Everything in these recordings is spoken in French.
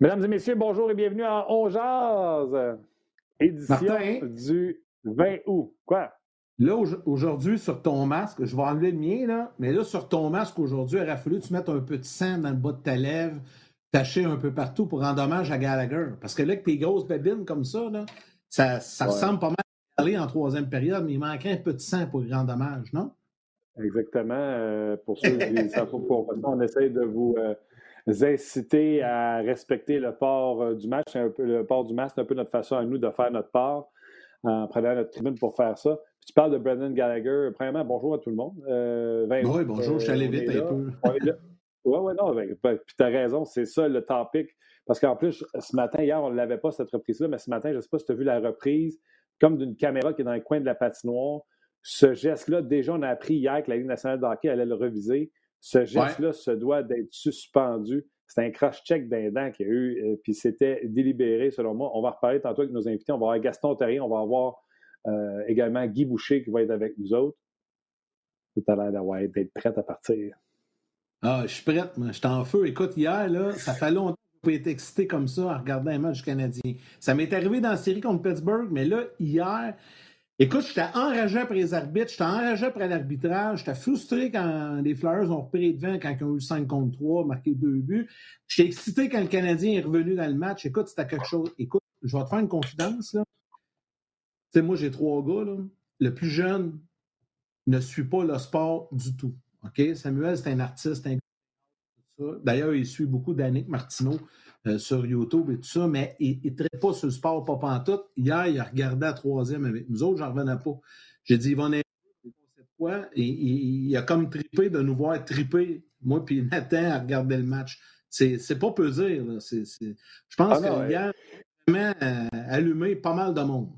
Mesdames et messieurs, bonjour et bienvenue à On Jazz, édition du 20 août. Quoi? Là, aujourd'hui, sur ton masque, je vais enlever le mien, là, mais là, sur ton masque, aujourd'hui, il aurait fallu que tu mettes un peu de sang dans le bas de ta lèvre, taché un peu partout pour rendre hommage à Gallagher. Parce que là, avec tes grosses babines comme ça, là, ça, ça ressemble pas mal à aller en troisième période, mais il manquerait un peu de sang pour rendre hommage, non? Exactement. Euh, pour ceux qui ne savent pas on essaie de vous. Euh, inciter à respecter le port euh, du match. Un peu, le port du masque, c'est un peu notre façon à nous de faire notre part en prenant notre tribune pour faire ça. tu parles de Brendan Gallagher. Premièrement, bonjour à tout le monde. Euh, oui, bonjour, je suis allé vite un peu. Oui, oui, non, ben, ben, puis tu as raison, c'est ça le topic. Parce qu'en plus, ce matin, hier, on ne l'avait pas, cette reprise-là, mais ce matin, je ne sais pas si tu as vu la reprise, comme d'une caméra qui est dans le coin de la patinoire. Ce geste-là, déjà, on a appris hier que la Ligue nationale de hockey allait le reviser. Ce geste-là se doit d'être suspendu. C'est un crash-check d'un dent qu'il y a eu, euh, puis c'était délibéré, selon moi. On va reparler tantôt avec nos invités. On va avoir Gaston Terrien, on va avoir euh, également Guy Boucher qui va être avec nous autres. Tu as l'air d'avoir d'être prête à partir. Ah, je suis prête, moi. Je suis en feu. Écoute, hier, là, ça fait longtemps que je peux être excité comme ça en regardant un match canadien. Ça m'est arrivé dans la série contre Pittsburgh, mais là, hier, Écoute, j'étais enragé après les arbitres, j'étais enragé après l'arbitrage, j'étais frustré quand les Flyers ont repris devant, quand ils ont eu 5 contre 3, marqué deux buts. J'étais excité quand le Canadien est revenu dans le match. Écoute, c'était quelque chose. Écoute, je vais te faire une confidence. Tu sais, moi, j'ai trois gars, là. Le plus jeune ne suit pas le sport du tout. Samuel, c'est un artiste, D'ailleurs, il suit beaucoup d'Annick Martineau. Euh, sur YouTube et tout ça, mais il ne traite pas sur le sport pas pantoute. Hier, il a regardé à troisième avec nous autres, j'en revenais pas. J'ai dit, Yvonne, cette fois, et, il a comme trippé de nous voir tripper, moi puis Nathan, à regarder le match. C'est pas peu dire. Là. Je pense qu'il y a vraiment euh, allumé pas mal de monde.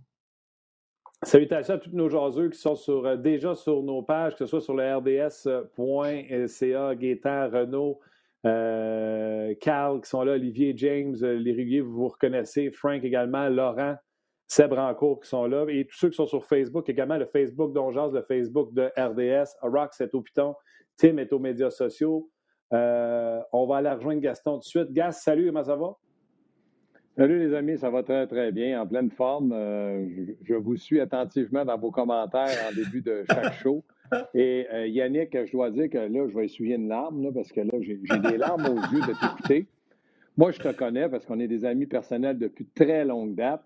Salutations à tous nos jaseux qui sont sur, euh, déjà sur nos pages, que ce soit sur le rds.ca, Gaétan, Renault, euh, Carl qui sont là, Olivier, James, euh, les réguliers, vous vous reconnaissez, Frank également, Laurent, Seb Rancourt qui sont là, et tous ceux qui sont sur Facebook, également le Facebook d'Ongeaz, le Facebook de RDS, Rox est au Piton, Tim est aux médias sociaux. Euh, on va aller rejoindre Gaston tout de suite. Gas, salut, comment ça va? Salut les amis, ça va très très bien, en pleine forme. je, vous suis attentivement dans vos commentaires en début de chaque show. Et euh, Yannick, je dois dire que là, je vais essuyer une larme, parce que là, j'ai des larmes aux yeux de t'écouter. Moi, je te connais parce qu'on est des amis personnels depuis très longue date.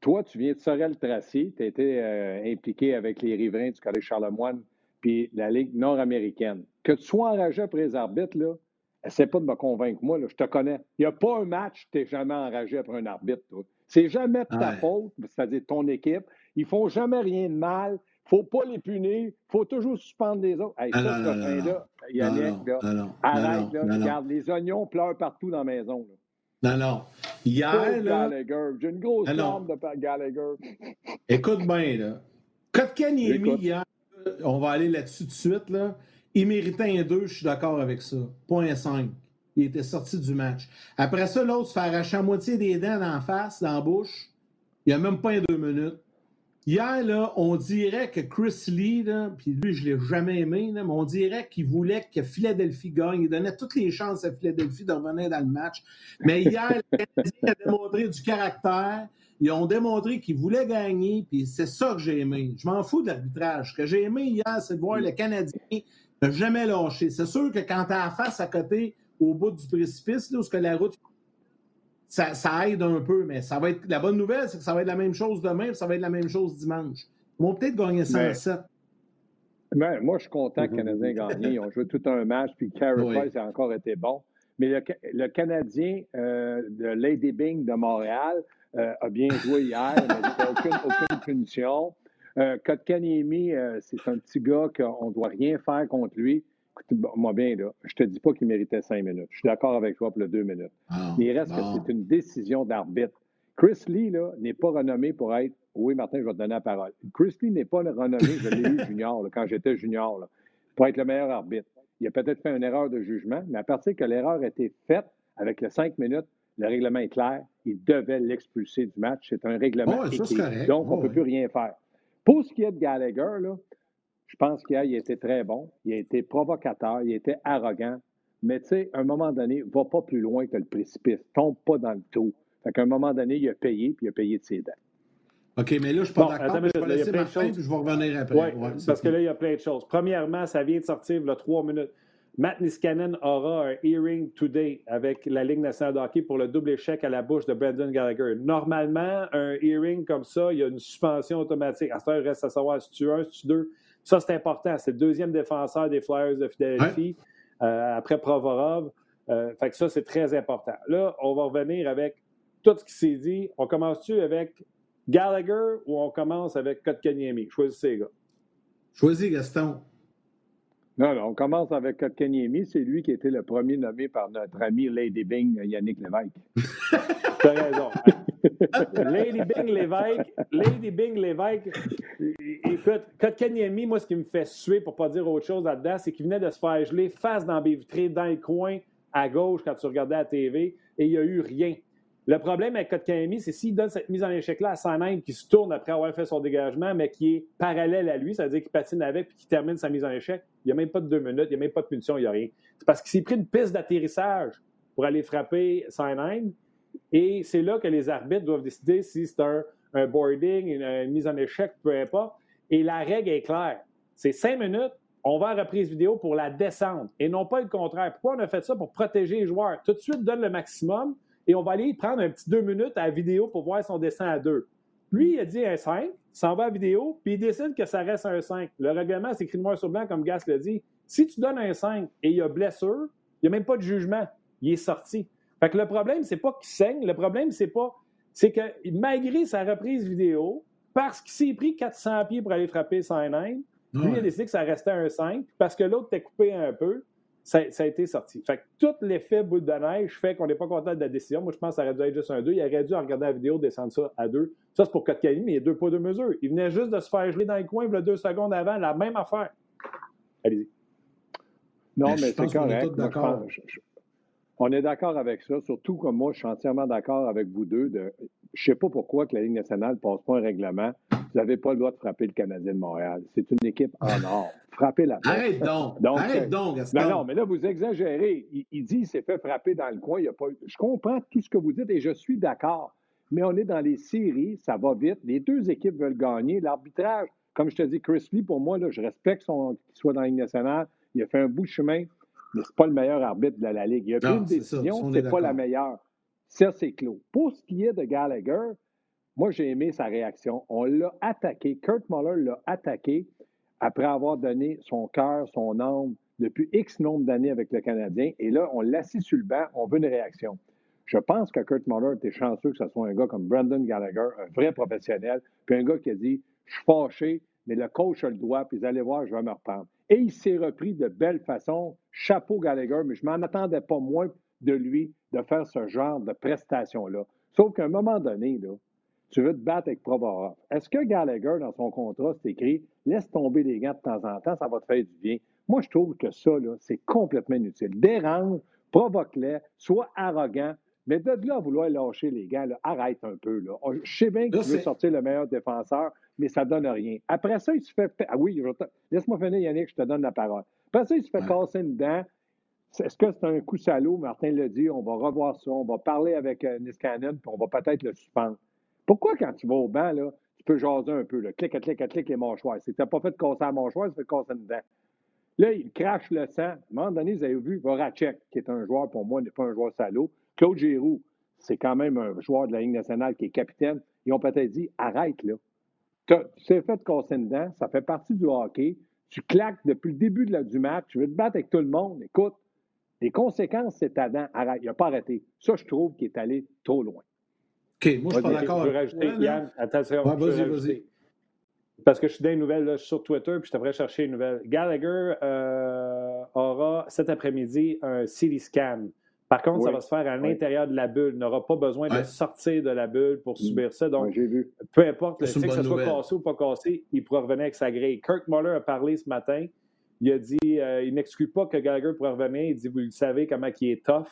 Toi, tu viens de Sorel-Tracy, tu as été euh, impliqué avec les riverains du Collège Charlemagne puis la Ligue nord-américaine. Que tu sois enragé après les arbitres, là, essaie pas de me convaincre, moi, là, je te connais. Il n'y a pas un match que tu n'es jamais enragé après un arbitre. C'est jamais de ta faute, c'est-à-dire ton équipe. Ils font jamais rien de mal faut pas les punir, faut toujours suspendre les autres. Hey, ça, ce là Yannick, là, arrête, là, regarde, les oignons pleurent partout dans la maison. Là. Non, non. Hier, là... J'ai une grosse larme de Gallagher. Écoute bien, là. Kotkaniemi, hier, on va aller là-dessus tout de suite, là. Il méritait un 2, je suis d'accord avec ça. Point 5. Il était sorti du match. Après ça, l'autre se fait arracher à moitié des dents en face, dans la bouche. Il n'y a même pas un deux minutes. Hier, là, on dirait que Chris Lee, puis lui, je ne l'ai jamais aimé, mais on dirait qu'il voulait que Philadelphie gagne. Il donnait toutes les chances à Philadelphie de revenir dans le match. Mais hier, les Canadiens ont démontré du caractère. Ils ont démontré qu'ils voulaient gagner, puis c'est ça que j'ai aimé. Je m'en fous de l'arbitrage. Ce que j'ai aimé hier, c'est de voir le Canadien ne jamais lâcher. C'est sûr que quand tu as la face à côté, au bout du précipice, là, où que la route ça, aide un peu, mais ça va être la bonne nouvelle, c'est que ça va être la même chose demain, ça va être la même chose dimanche. Ils vont peut-être gagner 107. Ben, moi, je suis content que les Canadiens gagnent. Ils ont joué tout un match, puis Carey Price a encore été bon. Mais le, Canadien euh, de Lady Bing de Montréal euh, a bien joué hier, mais aucune, aucune punition. Euh, Kotkaniemi, euh, c'est un petit gars qu'on ne doit rien faire contre lui moi bien, là, je te dis pas qu'il méritait cinq minutes. Je suis d'accord avec toi pour le deux minutes. Ah, Mais il reste que c'est une décision d'arbitre. Chris Lee n'est pas renommé pour être. Oui, Martin, je vais te donner la parole. Chris Lee n'est pas renommé, je l'ai eu junior, quand j'étais junior, pour être le meilleur arbitre. Il a peut-être fait une erreur de jugement, mais à partir que l'erreur a été faite avec les cinq minutes, le règlement est clair. Il devait l'expulser du match. C'est un règlement Donc, on ne peut plus rien faire. Pour ce qui est de Gallagher, là, je pense qu'il a été très bon. Il a été provocateur. Il a été arrogant. Mais tu sais, à un moment donné, va pas plus loin que le précipice. Tombe pas dans le trou. Fait qu'à un moment donné, il a payé, puis il a payé de ses dettes. OK, mais là, je ne suis pas d'accord. Je vais laisser Martin, puis je vais revenir après. Oui, ouais, parce que là, il y a plein de choses. Premièrement, ça vient de sortir, il y a trois minutes. Matt Niskanen aura un hearing today avec la Ligue nationale de hockey pour le double échec à la bouche de Brendan Gallagher. Normalement, un hearing comme ça, il y a une suspension automatique. À ce il reste à savoir si tu es un, si tu es deux. Ça, c'est important. C'est le deuxième défenseur des Flyers de Philadelphie euh, après Provorov. Euh, fait que ça, c'est très important. Là, on va revenir avec tout ce qui s'est dit. On commence-tu avec Gallagher ou on commence avec Kotkaniemi? Choisissez, gars. Choisis, Gaston. Non, non, on commence avec Kotkaniemi. C'est lui qui a été le premier nommé par notre ami Lady Bing, Yannick Lévesque. tu as raison. Lady Bing Lévesque, Lady Bing Lévesque, écoute, Kotkaniemi, moi, ce qui me fait suer, pour ne pas dire autre chose là-dedans, c'est qu'il venait de se faire geler face dans les vitrées, dans le coin à gauche quand tu regardais la TV, et il n'y a eu rien. Le problème avec Kotkaniemi, c'est s'il donne cette mise en échec-là à Sanheim qui se tourne après avoir fait son dégagement, mais qui est parallèle à lui, ça veut dire qu'il patine avec puis qu'il termine sa mise en échec, il n'y a même pas de deux minutes, il n'y a même pas de punition, il n'y a rien. C'est parce qu'il s'est pris une piste d'atterrissage pour aller frapper Sanheim, et c'est là que les arbitres doivent décider si c'est un, boarding, une, mise en échec, peu importe. Et la règle est claire. C'est cinq minutes, on va à reprise vidéo pour la descente et non pas le contraire. Pourquoi on a fait ça? Pour protéger les joueurs. Tout de suite, donne le maximum et on va aller prendre un petit deux minutes à la vidéo pour voir si on descend à deux. Lui, il a dit un 5, s'en va à la vidéo, puis il décide que ça reste un 5. Le règlement, c'est écrit noir sur blanc, comme Gas l'a dit. Si tu donnes un 5 et il y a blessure, il n'y a même pas de jugement. Il est sorti. Fait que le problème, c'est pas qu'il saigne. Le problème, c'est pas. C'est que malgré sa reprise vidéo, parce qu'il s'est pris 400 pieds pour aller frapper Saint-Nain, lui, il a décidé que ça restait un 5, parce que l'autre t'est coupé un peu ça, a été sorti. Fait que tout l'effet boule de neige fait qu'on n'est pas content de la décision. Moi, je pense que ça aurait dû être juste un 2. Il aurait dû, en regardant la vidéo, descendre ça à 2. Ça, c'est pour Kotkaniemi, mais il y a deux poids, deux mesures. Il venait juste de se faire geler dans le coin, il deux secondes avant, la même affaire. Allez-y. Non, mais, c'est correct. On est d'accord avec ça, surtout comme moi, je suis entièrement d'accord avec vous deux. De, je ne sais pas pourquoi que la Ligue nationale ne passe pas un règlement vous n'avez pas le droit de frapper le Canadien de Montréal. C'est une équipe en or. Frappez la Arrête donc. donc Arrête euh, donc, Non, non, mais là, vous exagérez. Il, dit qu'il s'est fait frapper dans le coin. Il a pas... Je comprends tout ce que vous dites et je suis d'accord. Mais on est dans les séries, ça va vite. Les deux équipes veulent gagner. L'arbitrage, comme je te dis, Chris Lee, pour moi, là, je respecte qu'il soit dans la Ligue nationale. Il a fait un bout de chemin, mais ce n'est pas le meilleur arbitre de la Ligue. Il a pris une décision, ce n'est pas la meilleure. Ça, c'est clos. Pour ce qui est de Gallagher, moi, j'ai aimé sa réaction. On l'a attaqué. Kurt Muller l'a attaqué après avoir donné son cœur, son âme depuis X nombre d'années avec le Canadien. Et là, on l'assit sur le banc. On veut une réaction. Je pense que Kurt Muller était chanceux que ce soit un gars comme Brandon Gallagher, un vrai professionnel, puis un gars qui a dit Je suis fâché, mais le coach a le droit, puis vous allez voir, je vais me reprendre. Et il s'est repris de belle façon. Chapeau Gallagher, mais je m'en attendais pas moins de lui de faire ce genre de prestation-là. Sauf qu'à un moment donné, là, tu veux te battre avec Provorov. Est-ce que Gallagher, dans son contrat, c'est écrit laisse tomber les gants de temps en temps, ça va te faire du bien? Moi, je trouve que ça, c'est complètement inutile. Dérange, provoque-les, sois arrogant, mais de là vouloir lâcher les gants, arrête un peu. Là. Je sais bien que tu veux sortir le meilleur défenseur, mais ça ne donne rien. Après ça, il se fait. Ah oui, laisse-moi finir, Yannick, je te donne la parole. Après ça, il se fait casser une dent. Est-ce que c'est un coup salaud? Martin l'a dit, on va revoir ça, on va parler avec euh, Niskanen, puis on va peut-être le suspendre. Pourquoi, quand tu vas au banc, là, tu peux jaser un peu, là, clic, clic, clic, clic les mâchoires? Si tu n'as pas fait de casser à mâchoire, tu fais casser une dent. Là, il crache le sang. À un moment donné, vous avez vu Voracek, qui est un joueur, pour moi, n'est pas un joueur salaud. Claude Giroux, c'est quand même un joueur de la Ligue nationale qui est capitaine. Ils ont peut-être dit arrête, là. Tu t'es fait casser une dent, ça fait partie du hockey. Tu claques depuis le début de la, du match, tu veux te battre avec tout le monde. Écoute, les conséquences, c'est ta dent. Arrête, il n'a pas arrêté. Ça, je trouve qu'il est allé trop loin. OK, moi, je suis pas d'accord. Je veux rajouter, Yann, attention. vas-y, vas-y. Parce que je suis dans les nouvelles là, sur Twitter, puis je devrais chercher une nouvelle. Gallagher euh, aura cet après-midi un CT scan. Par contre, ça va se faire à l'intérieur de la bulle. Il n'aura pas besoin de sortir de la bulle pour subir ça. Donc, vu. peu importe le que ça soit cassé ou pas cassé, il pourra revenir avec sa grille. Kirk Muller a parlé ce matin. Il a dit euh, il n'exclut pas que Gallagher pourrait revenir. Il dit Vous le savez comment il est tough.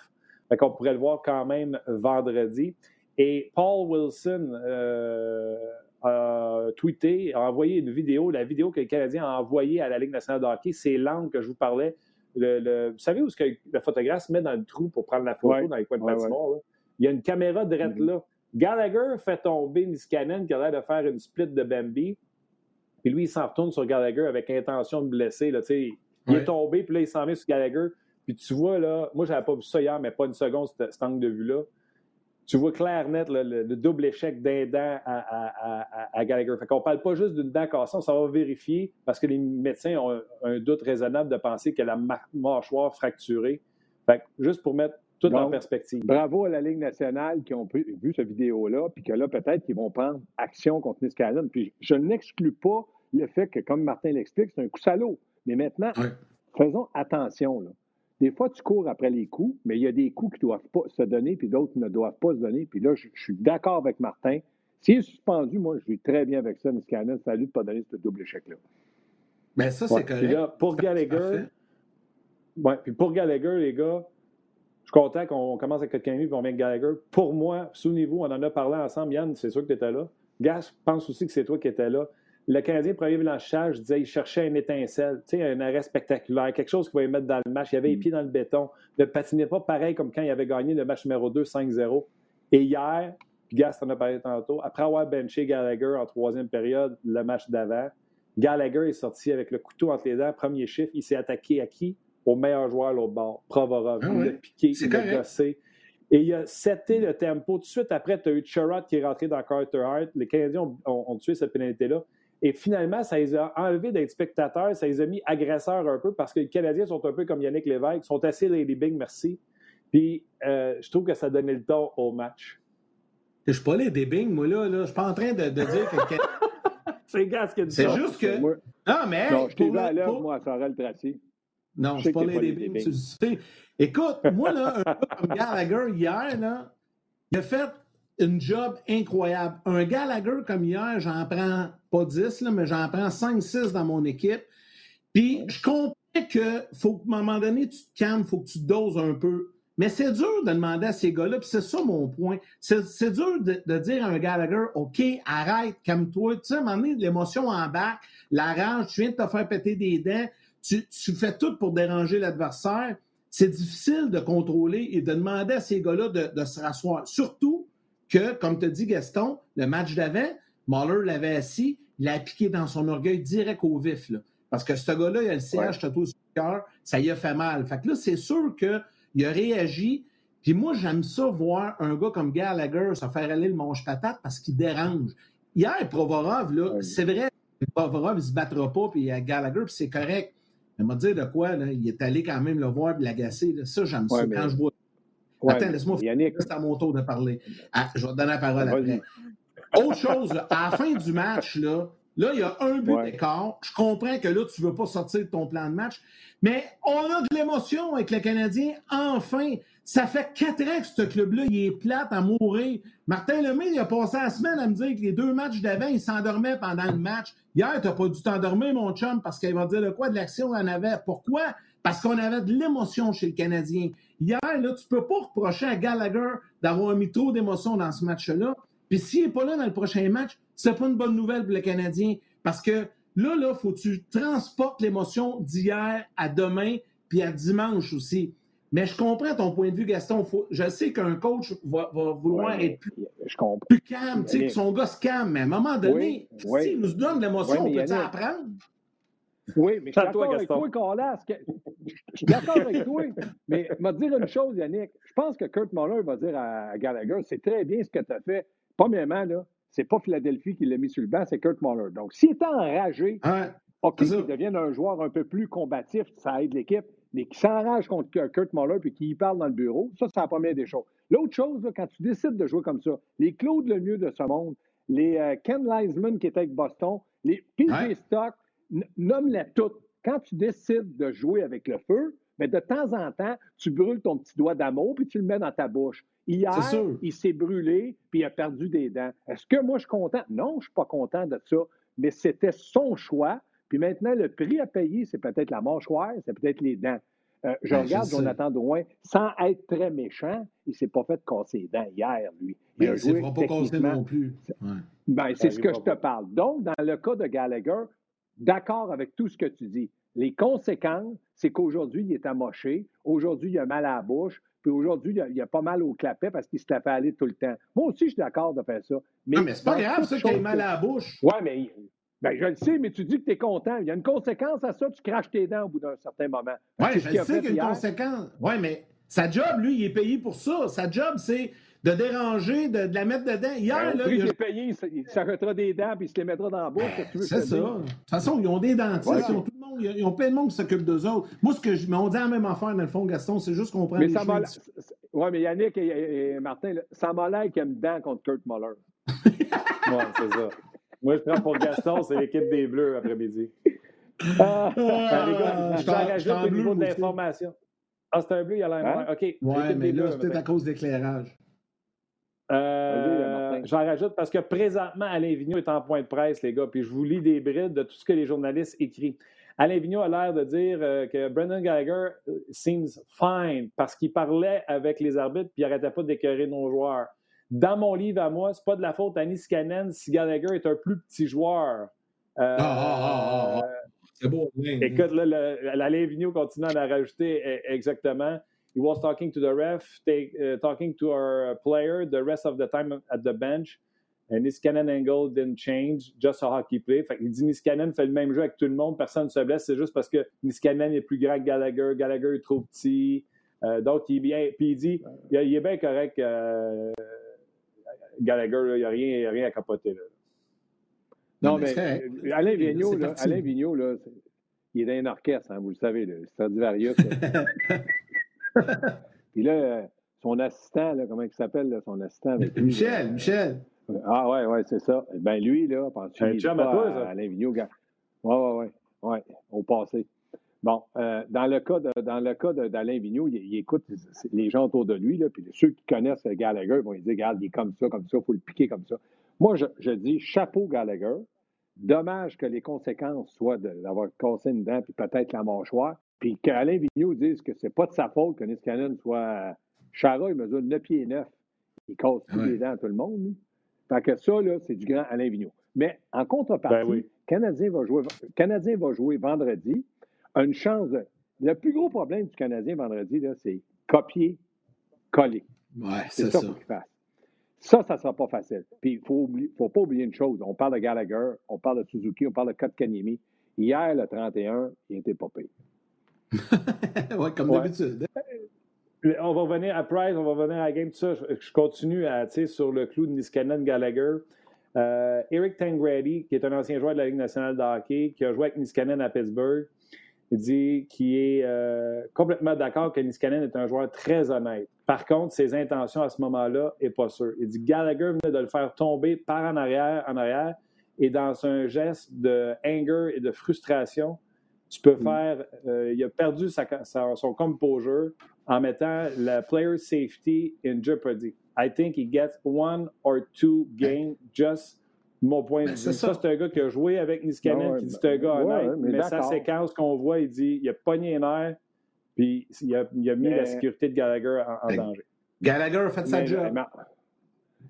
Fait qu'on pourrait le voir quand même vendredi. Et Paul Wilson euh, a tweeté, a envoyé une vidéo, la vidéo que le Canadien a envoyée à la Ligue nationale de hockey, c'est l'angle que je vous parlais le, vous savez où ce que le photographe se met dans le trou pour prendre la photo dans les coins de patinoire? Il y a une caméra direct mm-hmm. là. Gallagher fait tomber Niskanen qui a l'air de faire une split de Bambi. Puis lui, il s'en retourne sur Gallagher avec intention de blesser. Là, il est tombé, puis là, il s'en vient sur Gallagher. Puis tu vois, là, moi, j'avais pas vu ça hier, mais pas une seconde, cet, angle de vue-là. Tu vois clair, net, le, double échec d'un dent à, Gallagher. Fait qu'on parle pas juste d'une dent cassée, on s'en va vérifier parce que les médecins ont un, doute raisonnable de penser qu'elle a la mâchoire fracturée. Fait que juste pour mettre tout en perspective. Bravo à la Ligue nationale qui ont vu cette vidéo-là, puis que là, peut-être qu'ils vont prendre action contre Niskanen. Puis je n'exclus pas le fait que, comme Martin l'explique, c'est un coup salaud. Mais maintenant, faisons attention. Là. Des fois, tu cours après les coups, mais il y a des coups qui ne doivent pas se donner, puis d'autres ne doivent pas se donner. Puis là, je, suis d'accord avec Martin. S'il est suspendu, moi, je suis très bien avec ça, Niskanen. Salut de ne pas donner ce double échec-là. Mais ça, c'est correct. Là, pour Gallagher, ouais, puis pour Gallagher, les gars, je suis content qu'on commence avec quelqu'un et qu'on met Gallagher. Pour moi, souvenez-vous, on en a parlé ensemble. Yann, c'est sûr que tu étais là. Gas, pense aussi que c'est toi qui étais là. Le Canadien, premier blanchage, disait qu'il cherchait une étincelle, un arrêt spectaculaire, quelque chose qu'il va mettre dans le match. Il avait les mm. pieds dans le béton. Ne patinait pas pareil comme quand il avait gagné le match numéro 2, 5-0. Et hier, puis Gas en a parlé tantôt, après avoir benché Gallagher en troisième période, le match d'avant, Gallagher est sorti avec le couteau entre les dents, premier chiffre. Il s'est attaqué à qui? au meilleur joueur à l'autre bord, Provorov. Ah il l'a piqué, il l'a gossé. Et il a seté le tempo. Tout de suite après, tu as eu Sherrod qui est rentré dans Carter Hart. Les Canadiens ont, tué cette pénalité-là. Et finalement, ça les a enlevés d'être spectateurs, ça les a mis agresseurs un peu parce que les Canadiens sont un peu comme Yannick Lévesque, sont assez Lady Bing, merci. Puis euh, je trouve que ça donnait le temps au match. Je suis pas Lady Bing, moi là, là. je suis pas en train de, dire que. c'est qui a dit C'est juste que. Non, mais. Non, je t'ai vu à l'heure, moi, à Sorel Tracy. Non, je ne pas des Bing, tu sais. Écoute, moi, là, un gars comme Gallagher, hier, là, il a fait une job incroyable. Un Gallagher comme hier, j'en prends pas 10, là, mais j'en prends 5-6 dans mon équipe. Puis je comprends que faut qu'à un moment donné, tu te calmes, il faut que tu doses un peu. Mais c'est dur de demander à ces gars-là, puis c'est ça mon point. C'est dur de, dire à un Gallagher, OK, arrête, calme-toi. Tu sais, à un moment donné, l'émotion en bas, la rage, tu viens de te faire péter des dents tu, fais tout pour déranger l'adversaire. C'est difficile de contrôler et de demander à ces gars-là de, se rasseoir. Surtout que, comme te dit Gaston, le match d'avant, Mahler l'avait assis, il l'a piqué dans son orgueil direct au vif. Parce que ce gars-là, il a le CH tatoué sur le cœur, ça y a fait mal. Fait que là, c'est sûr qu'il a réagi. Puis moi, j'aime ça voir un gars comme Gallagher se faire aller le manche-patate parce qu'il dérange. Hier, Provorov, là, c'est vrai, Provorov, il se battra pas, puis il y a Gallagher, puis c'est correct. Elle m'a dit de quoi, là, il est allé quand même le voir et l'agacer. Ça, j'aime ça. Quand je vois. Attends, laisse-moi Yannick... c'est à mon tour de parler. Ah, je vais te donner la parole après. Autre chose, à la fin du match, là, là, il y a un but d'écart. Je comprends que là, tu ne veux pas sortir de ton plan de match, mais on a de l'émotion avec le Canadien. Enfin, ça fait quatre ans que ce club-là, il est plate à mourir. Martin Lemay, il a passé la semaine à me dire que les deux matchs d'avant, il s'endormait pendant le match. Hier, tu n'as pas dû t'endormir, mon chum, parce qu'il va dire de quoi de l'action on en avait. Pourquoi? Parce qu'on avait de l'émotion chez le Canadien. Hier, là, tu peux pas reprocher à Gallagher d'avoir mis trop d'émotion dans ce match-là. Puis s'il n'est pas là dans le prochain match, c'est pas une bonne nouvelle pour le Canadien. Parce que là, là, faut que tu transportes l'émotion d'hier à demain, puis à dimanche aussi. Mais je comprends ton point de vue, Gaston. je sais qu'un coach va, vouloir être plus, calme, tu sais, que son gars se calme. Mais à un moment donné, s'il nous donne l'émotion, on peut apprendre? Oui, mais je suis d'accord avec toi, Carlas. Je suis d'accord avec toi. Mais je vais te dire une chose, Yannick. Je pense que Kurt Muller va dire à Gallagher c'est très bien ce que tu as fait. Premièrement, là, c'est pas Philadelphie qui l'a mis sur le banc, c'est Kurt Muller. Donc, s'il est enragé, OK, qu'il devienne un joueur un peu plus combatif, ça aide l'équipe mais qui s'enrage contre Kurt Muller puis qui y parle dans le bureau, ça, c'est la première des choses. L'autre chose, quand tu décides de jouer comme ça, les Claude Lemieux de ce monde, les euh, Ken Leisman qui était avec Boston, les PJ Stock, nomme-les toutes. Quand tu décides de jouer avec le feu, mais ben, de temps en temps, tu brûles ton petit doigt d'amour puis tu le mets dans ta bouche. Hier, il s'est brûlé puis il a perdu des dents. Est-ce que moi je suis content? Non, je ne suis pas content de ça, mais c'était son choix. Puis maintenant, le prix à payer, c'est peut-être la mâchoire, c'est peut-être les dents. Euh, je ben, regarde Jonathan Drouin, sans être très méchant, il ne s'est pas fait casser les dents hier, lui. Il ne s'est pas cassé non plus. Ben, c'est ce que je te parle. Donc, dans le cas de Gallagher, d'accord avec tout ce que tu dis. Les conséquences, c'est qu'aujourd'hui, il est amoché. Aujourd'hui, il a mal à la bouche. Puis aujourd'hui, il, a, pas mal au clapet parce qu'il se la fait aller tout le temps. Moi aussi, je suis d'accord de faire ça. Mais, non, mais c'est pas grave, ça, que mal à la bouche. Oui, mais ben, je le sais, mais tu dis que tu es content. Il y a une conséquence à ça, tu craches tes dents au bout d'un certain moment. Oui, je sais qu'il y a une conséquence. Oui, mais sa job, lui, il est payé pour ça. Sa job, c'est de déranger, de, la mettre dedans. Hier, ben, là. il est payé, il s'arrêtera des dents puis il se les mettra dans la bouche. c'est ça. De toute façon, ils ont des dentistes, ils, ont tout le monde, ils ont plein de monde qui s'occupe d'eux autres. Moi, ce que je. Mais on dit la même affaire, dans le fond, Gaston, c'est juste qu'on prend mais les Oui, mais Yannick et, Martin, ça m'a l'air qu'ils aiment dents contre Kurt Muller. oui, c'est ça. Moi, je prends pour Gaston, c'est l'équipe des Bleus après-midi. Ah, ben, les gars, je vais rajouter au niveau de l'information. Ah, c'est un bleu, il a l'air hein? OK. Oui, mais là, c'est peut-être à cause de l'éclairage. Euh, J'en rajoute parce que présentement, Alain Vigneault est en point de presse, les gars, puis je vous lis des brides de tout ce que les journalistes écrivent. Alain Vigneault a l'air de dire euh, que Brendan Gallagher euh, seems fine parce qu'il parlait avec les arbitres puis il n'arrêtait pas d'écœurer nos joueurs. Dans mon livre à moi, c'est pas de la faute à Niskanen si Gallagher est un plus petit joueur. Euh, ah, ah, ah, c'est beau. Écoute, là, Alain Vigneault continue à en rajouter e, exactement. He was talking to the ref, take, uh, talking to our player the rest of the time at the bench. And Niskanen angle didn't change, just a hockey play. Fait il dit Niskanen fait le même jeu avec tout le monde, personne ne se blesse, c'est juste parce que Niskanen est plus grand que Gallagher, Gallagher est trop petit. Euh, donc, il est bien. Puis il dit il, il est bien correct, euh, Gallagher, là, il n'y a, rien, rien à capoter. Là. Non, mais, mais Alain Vigneault, là, Alain Vigneault, là, il est dans un orchestre, hein, vous le savez, c'est Stradivarius. Puis là, son assistant, là, comment il s'appelle, son assistant avec Michel, Michel. Ah ouais, ouais, c'est ça. Ben lui, là, penses-tu un chum à toi, ça? Alain Vigneault, ouais, ouais, ouais, ouais, au passé. Bon, euh, dans le cas de, dans le cas d'Alain Vigneault, il, écoute les gens autour de lui, là, puis ceux qui connaissent Gallagher vont lui dire, regarde, il est comme ça, comme ça, il faut le piquer comme ça. Moi, je, je dis chapeau Gallagher. Dommage que les conséquences soient d'avoir cassé une dent puis peut-être la mâchoire. Puis qu'Alain Vigneault dise que c'est pas de sa faute que Niskanen soit. Chara, il mesure 9 pieds 9. Il casse tous les dents à tout le monde. Fait que ça, là, c'est du grand Alain Vigneault. Mais en contrepartie, ben Canadien, va jouer, Canadien va jouer vendredi. Une chance Le plus gros problème du Canadien vendredi, c'est copier, coller. Ouais, c'est ça, qu'il fasse. Ça, ça ne sera pas facile. Puis il ne faut, faut, pas oublier une chose. On parle de Gallagher, on parle de Suzuki, on parle de Kotkaniemi. Hier, le 31, il n'était pas payé. oui, comme d'habitude. On va revenir à Price, on va revenir à la game, tout ça. Je, continue à, sur le clou de Niskanen Gallagher. Euh, Eric Tangrady, qui est un ancien joueur de la Ligue nationale de hockey, qui a joué avec Niskanen à Pittsburgh, il dit qu'il est euh, complètement d'accord que Niskanen est un joueur très honnête. Par contre, ses intentions à ce moment-là n'est pas sûr. Il dit Gallagher venait de le faire tomber par en arrière, en arrière, et dans un geste de anger et de frustration, tu peux mm. faire. Euh, il a perdu sa, son composure en mettant la player safety in jeopardy. I think he gets one or two games just mon point de ben, vue. Ça, c'est un gars qui a joué avec Niskanen, qui dit c'est un gars honnête, mais, sa séquence qu'on voit, il dit il a pogné les nerfs, puis il a, il a mis la sécurité de Gallagher en, ben, danger. Gallagher a fait sa job.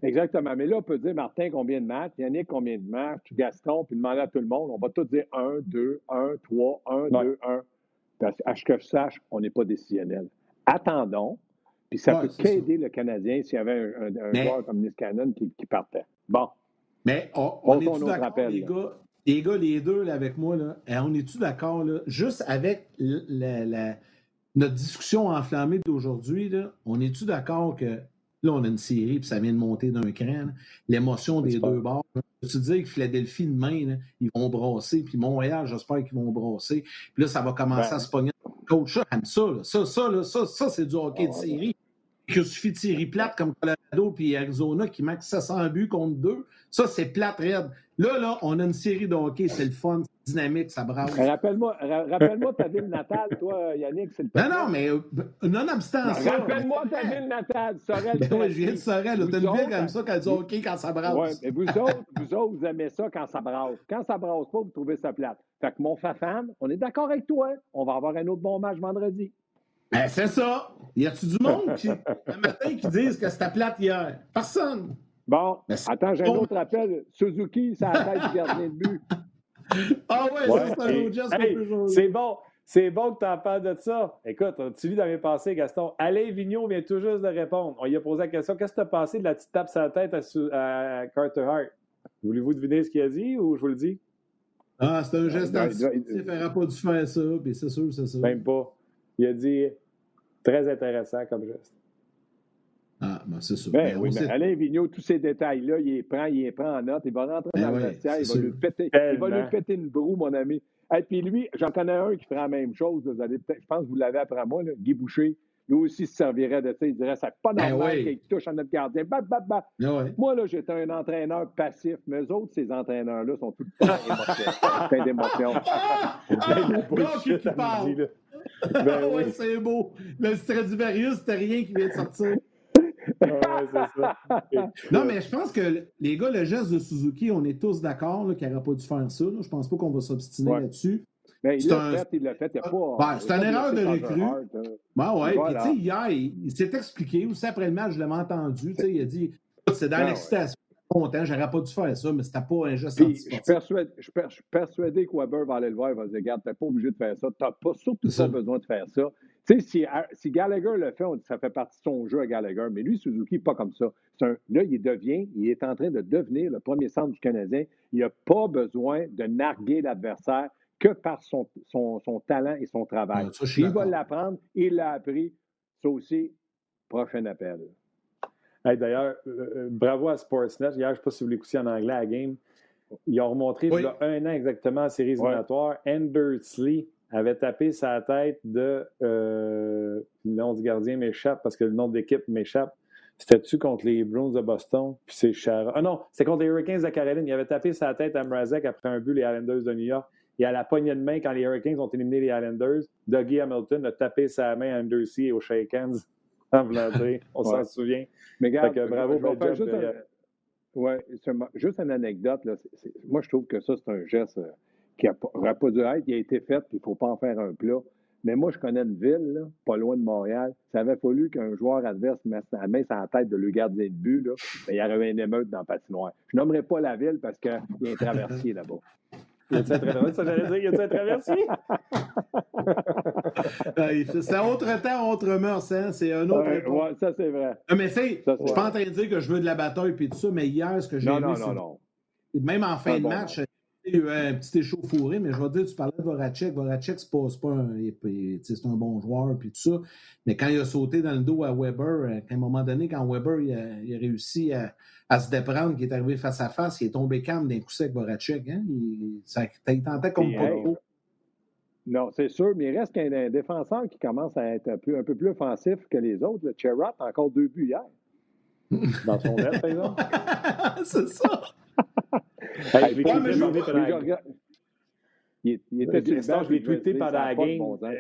Exactement. Mais là, on peut dire, Martin, combien de matchs? Yannick, combien de matchs? Gaston, puis demander à tout le monde. On va tout dire 1, 2, 1, 3, 1, 2, 1. Parce à ce que je sache, on n'est pas décisionnel. Attendons. Puis ça peut qu'aider le Canadien s'il y avait un, joueur comme Niskanen qui, qui partait. Bon. Mais on, on est-tu d'accord, les gars? Les gars, les deux là, avec moi, là, hein, on est-tu d'accord, juste avec la, notre discussion enflammée d'aujourd'hui, on est-tu d'accord que Là, on a une série, puis ça vient de monter d'un cran. L'émotion des deux bords. Tu dis que Philadelphie, demain, ils vont brasser, puis Montréal, j'espère qu'ils vont brasser. Puis là, ça va commencer à se pogner. Coach, ça, ça, ça, ça, ça, c'est du hockey de ah, série. Il suffit de série plate comme Colorado puis Arizona qui marquent 700 buts contre deux. Ça, c'est plate raide. Là, là, on a une série de hockey, c'est le fun, c'est dynamique, ça brasse. Rappelle-moi rappelle ta ville natale, toi, Yannick, c'est le Non, non, mais euh, nonobstant ça. Rappelle-moi ta ville natale, Sorel. Ben oui, je viens de Sorel. T'as une ville comme ça quand dit hockey quand ça brasse. Oui, mais vous autres, vous autres, vous aimez ça quand ça brasse. Quand ça brasse pas, vous trouvez ça plate. Fait que mon fafan, on est d'accord avec toi. On va avoir un autre bon match vendredi. Ben, c'est ça. Y a-tu du monde qui, le matin qui disent que c'était plate hier? Personne. Bon, attends, j'ai un autre appel. Suzuki, ça a tête du gardien de but. Ah ouais, Ouais, ça, c'est un autre geste hey, c'est bon. C'est bon que tu en parles de ça. Écoute, tu lis dans mes pensées, Gaston. Alain Vigneault vient tout juste de répondre. On lui a posé la question Qu'est-ce que tu as pensé de la petite tape sur la tête à, Carter Hart? Voulez-vous deviner ce qu'il a dit ou je vous le dis? Ah, c'est un geste Il doit- anti il n'aurait pas dû faire ça, puis c'est sûr, c'est ça. Même pas. Il a dit Très intéressant comme geste. Ah, ben c'est ça. Ben Ben, oui, mais Alain Vigneault, tous ces détails-là, il les prend, il les prend en note, il va rentrer Ben dans oui, le vestiaire, il va, lui sûr. péter, il va lui péter une broue, mon ami. Et puis lui, j'en connais un qui ferait la même chose. vous allez je pense que vous l'avez après moi, là, Guy Boucher. Lui aussi se servirait de ça. Il dirait c'est pas Ben normal oui. qu'il touche à notre gardien. Bat, bat, bat. Ah ouais. Moi, là, j'étais un entraîneur passif, mais eux autres, ces entraîneurs-là, sont tout le temps pleins d'émotions. Qui parle. Ben Ah ouais, oui. c'est beau. Le Stradivarius, c'était rien qui vient de sortir. Ah ouais, c'est ça. Non, mais je pense que les gars, le geste de Suzuki, on est tous d'accord qu'il n'aurait pas dû faire ça. là. Je pense pas qu'on va s'obstiner Ouais. là-dessus. Mais il C'est l'a un- fait, il l'a fait. Il n'y a pas. Ben, c'est il une erreur de recrue. Ben ouais, Voilà. puis tu sais, hier, il, il s'est expliqué. Aussi après le match, je l'avais entendu. tu sais, Il a dit c'est dans Ben l'excitation. Content, j'aurais pas dû faire ça, mais c'était pas un geste je suis antisportif. persuadé, je suis per- je suis persuadé que Weber va aller le voir. Il va se dire Regarde, tu n'es pas obligé de faire ça. Tu n'as pas, surtout pas besoin de faire ça. Tu sais, si, si Gallagher le fait, on dit que ça fait partie de son jeu à Gallagher. Mais lui, Suzuki, pas comme ça. Un- là, il devient, il est en train de devenir le premier centre du Canadien. Il n'a pas besoin de narguer l'adversaire que par son, son, son talent et son travail. Ouais, ça, il va l'apprendre. Il l'a appris. Ça aussi, prochain appel. Hey, D'ailleurs, euh, euh, bravo à Sportsnet. Hier, je ne sais pas si vous l'écoutiez en anglais à la game. Ils ont remontré Oui. il y a un an exactement en séries Ouais. éliminatoires. Andersley avait tapé sa tête de. euh, le nom du gardien m'échappe parce que le nom de l'équipe m'échappe. C'était-tu contre les Bruins de Boston? Puis c'est Chara. Ah non, c'était contre les Hurricanes de Caroline. Il avait tapé sa tête à Mrazek après un but, les Islanders de New York. Et à la poignée de main, quand les Hurricanes ont éliminé les Islanders, Dougie Hamilton a tapé sa main à Andersley au shake hands. On s'en Ouais. souvient. Mais regarde, que bravo, je vais juste, un- ouais, juste une anecdote. Là. Moi, je trouve que ça, c'est un geste euh, qui n'aurait pas dû être. Il a été fait, puis il ne faut pas en faire un plat. Mais moi, je connais une ville, là, pas loin de Montréal. Ça avait fallu qu'un joueur adverse mette la main sur la tête de le gardien de but. Là, ben, il y aurait une émeute dans le patinoire. Je nommerai pas la ville parce qu'il y a un traversier là-bas. Y a-tu un traversier? Ça, j'allais dire, y a-tu un traversier? C'est autre temps, autre mœurs, hein? C'est un autre. Ouais, ouais, ça, c'est vrai. Mais c'est, je suis pas en train de dire que je veux de la bataille puis tout ça, mais hier, ce que j'ai Non, aimé, non, non, non. même en fin de match, un petit échauffouré, mais je vais te dire, tu parlais de Voracek. Voracek, c'est pas, pas un, c'est un bon joueur puis tout ça. Mais quand il a sauté dans le dos à Weber, euh, à un moment donné, quand Weber il a, il a réussi à, à se déprendre, qui est arrivé face à face, il est tombé calme d'un coup sec Voracek. Hein? Il, ça, il tentait comme pas hey. Non, c'est sûr, mais il reste qu'un un défenseur qui commence à être un peu, un peu plus offensif que les autres. Le Cherrott a encore deux buts hier. Dans son net, par exemple. c'est ça. Hey, je l'ai tweeté pendant la- Il, il était sur le banc, je l'ai tweeté pendant la game. Euh,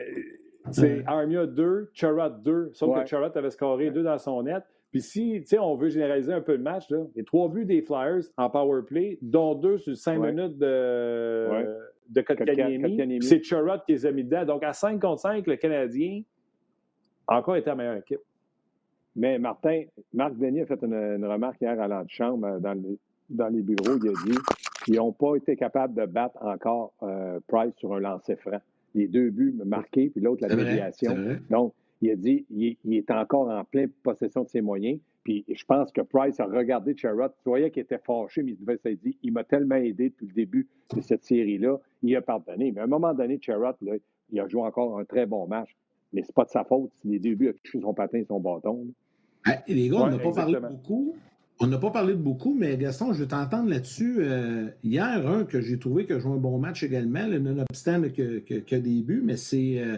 C'est Armia 2, Charrot 2. Sauf Ouais. que Charrot avait scoré 2 dans son net. Puis si, tu sais, on veut généraliser un peu le match, là, les trois buts des Flyers en power play, dont deux sur 5 Ouais. minutes de, Ouais. de Kotkaniemi. C'est Charrot qui les a mis dedans. Donc à 5 contre 5, le Canadien encore été la meilleure équipe. Mais Martin, Marc Denis a fait une, une remarque hier à l'antichambre euh, dans, les- dans les bureaux. Il a dit qu'ils n'ont pas été capables de battre encore euh, Price sur un lancer franc. Les deux buts marqués, puis l'autre, la vrai, vrai. Donc, il a dit il, est- il est encore en pleine possession de ses moyens. Puis je pense que Price a regardé Sherrod. Tu voyais qu'il était fâché, mais il devait s'être dit il m'a tellement aidé depuis le début de cette série-là. Il a pardonné. Mais à un moment donné, Sherrod, là, il a joué encore un très bon match. Mais c'est pas de sa faute si les deux buts a touché son patin et son bâton. Ah, et les gars, on n'a pas parlé beaucoup. On n'a pas parlé de beaucoup, mais Gaston, je vais t'entendre là-dessus. Euh, hier, un que j'ai trouvé qui a joué un bon match également, là, nonobstant que, que, que des buts, mais c'est euh,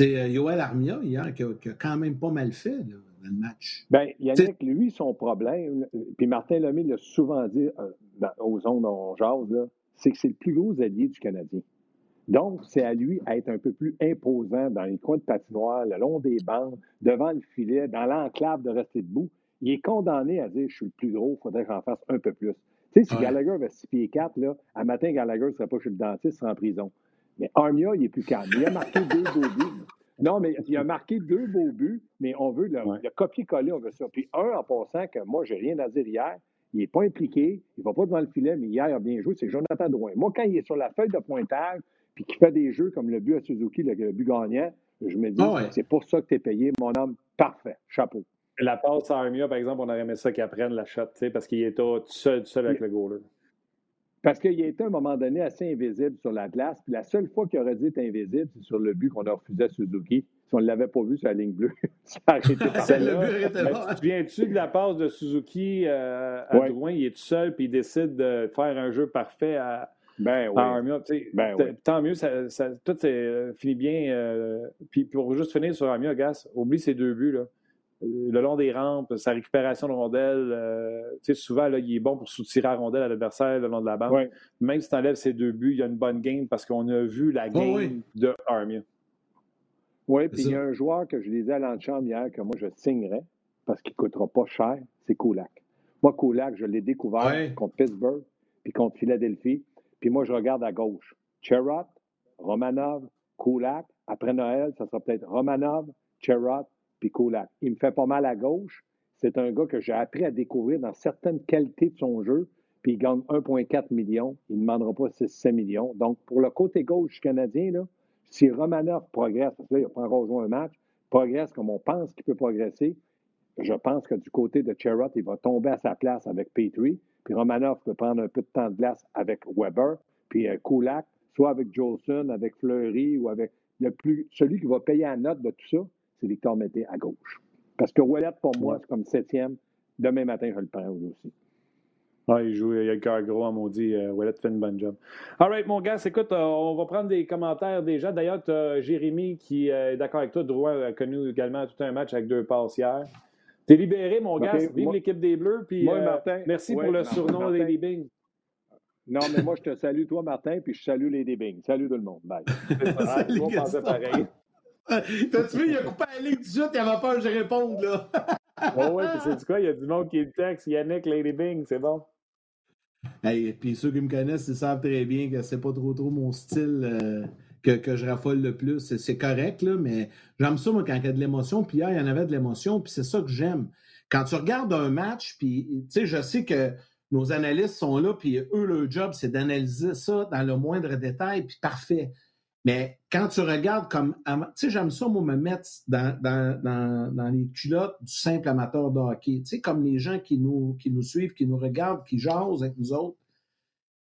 euh, Yoel Armia hier qui a, qui a quand même pas mal fait là, dans le match. Bien, Yannick, lui, son problème, puis Martin Lemay l'a souvent dit euh, dans- aux dont on jase, c'est que c'est le plus gros allié du Canadien. Donc, c'est à lui à être un peu plus imposant dans les coins de patinoire, le long des bandes, devant le filet, dans l'enclave de rester debout. Il est condamné à dire Je suis le plus gros, il faudrait que j'en fasse un peu plus. Tu sais, si Ouais. Gallagher avait 6 pieds 4, là, à matin, Gallagher ne serait pas chez le dentiste, il serait en prison. Mais Armia, il est plus calme. Il a marqué deux beaux buts. Non, mais il a marqué deux beaux buts, mais on veut le, Ouais. le copier-coller, on veut ça. Puis un, en passant, que moi, j'ai rien à dire hier, il n'est pas impliqué, il ne va pas devant le filet, mais hier, il a bien joué, c'est Jonathan Drouin. Moi, quand il est sur la feuille de pointage, puis qu'il fait des jeux comme le but à Suzuki, le, but gagnant, je me dis, ah c'est pour ça que tu es payé, mon homme. Parfait. Chapeau. La passe à Armia, par exemple, on aurait aimé ça qu'il apprenne la shot, parce qu'il était tout seul, tout seul avec le goaler. Parce qu'il a été à un moment donné assez invisible sur la glace. Puis la seule fois qu'il aurait dû être invisible, c'est sur le but qu'on a refusé à Suzuki. Si on ne l'avait pas vu sur la ligne bleue, ça aurait été par Tu viens-tu de la passe de Suzuki euh, à Drouin? Il est tout seul, puis il décide de faire un jeu parfait à, ben oui. Ben tant mieux, ça, ça, tout euh, finit bien. Euh, puis pour juste finir sur Armia, Gas, oublie ces deux buts. Là. Le long des rampes, sa récupération de rondelle, euh, souvent, là, il est bon pour soutirer la rondelle à l'adversaire le long de la bande. Même si tu enlèves ces deux buts, il y a une bonne game parce qu'on a vu la game de Armia. Oui, puis il y a un joueur que je disais à l'antichambre hier que moi, je signerais parce qu'il ne coûtera pas cher, c'est Kulak. Moi, Kulak, je l'ai découvert contre Pittsburgh puis contre Philadelphie. Puis moi, je regarde à gauche. Cherot, Romanov, Kulak. Après Noël, ça sera peut-être Romanov, Cherot, Il me fait pas mal à gauche. C'est un gars que j'ai appris à découvrir dans certaines qualités de son jeu. Puis il gagne 1,4 million. Il ne demandera pas 6 millions. Donc, pour le côté gauche canadien, si Romanov progresse, parce que là, il encore joué un match, progresse comme on pense qu'il peut progresser, je pense que du côté de Cherot, il va tomber à sa place avec Petrie. Puis Romanov peut prendre un peu de temps de glace avec Weber. Puis euh, Kulak, soit avec Jolson, avec Fleury ou avec le plus. Celui qui va payer la note de tout ça, c'est Victor Mété à gauche. Parce que Wallet, pour moi, c'est comme septième. Demain matin, je le prends aussi. Ah, il joue, il a le cœur gros, à maudit. Euh, Wallet fait une bonne job. All right, mon gars, écoute, euh, on va prendre des commentaires déjà. D'ailleurs, tu as Jérémy qui est d'accord avec toi. Drouin a connu également tout un match avec deux passes hier. T'es libéré, mon gars. Vive l'équipe des Bleus. Puis, moi, euh, Martin, merci pour le surnom Lady Bing. Non, mais moi, je te salue, toi, Martin, puis je salue Lady Bing. Salut tout le monde. Bye. on pensait pareil. T'as-tu vu, il a coupé la ligne 18, il avait peur que je réponde, là. oh, ouais, puis c'est quoi? Il y a du monde qui est le texte. Yannick, Lady Bing, c'est bon. Hey, puis ceux qui me connaissent, ils savent très bien que c'est pas trop trop mon style. Euh, que, je raffole le plus. C'est correct, là, mais j'aime ça, moi, quand il y a de l'émotion. Puis hier, il y en avait de l'émotion, puis c'est ça que j'aime. Quand tu regardes un match, puis, tu sais, je sais que nos analystes sont là, puis eux, leur job, c'est d'analyser ça dans le moindre détail, puis parfait. Mais quand tu regardes comme. Tu sais, j'aime ça, moi, me mettre dans, dans, les culottes du simple amateur de hockey. Tu sais, comme les gens qui nous, qui nous suivent, qui nous regardent, qui jasent avec nous autres.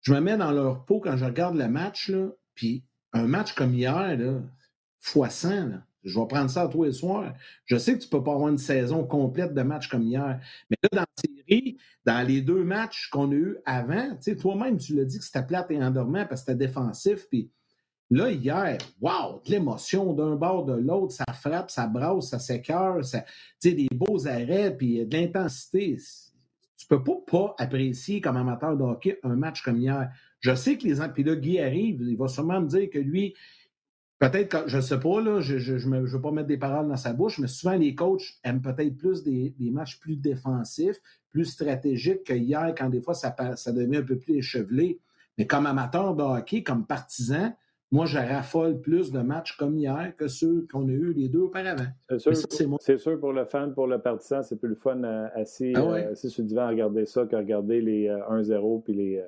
Je me mets dans leur peau quand je regarde le match, là, puis un match comme hier, là, fois 100, je vais prendre ça à toi et soir. Je sais que tu ne peux pas avoir une saison complète de matchs comme hier. Mais là, dans la série, dans les deux matchs qu'on a eus avant, toi-même, tu l'as dit que c'était plate et endormant parce que c'était défensif. Puis là, hier, wow, de l'émotion d'un bord de l'autre, ça frappe, ça brasse, ça s'écœure, ça, des beaux arrêts, puis de l'intensité. Tu peux pas, pas apprécier comme amateur de hockey un match comme hier. Je sais que les. Puis là, Guy arrive, il va sûrement me dire que lui, peut-être, je ne sais pas, là, je ne veux pas mettre des paroles dans sa bouche, mais souvent les coachs aiment peut-être plus des, matchs plus défensifs, plus stratégiques que hier, quand des fois ça, ça devient un peu plus échevelé. Mais comme amateur de hockey, comme partisan, moi, je raffole plus de matchs comme hier que ceux qu'on a eu les deux auparavant. C'est sûr, pour le fan, pour le partisan, c'est plus le fun euh, assis, ah euh, assis, sur le divan à regarder ça que regarder les 1-0 euh, puis les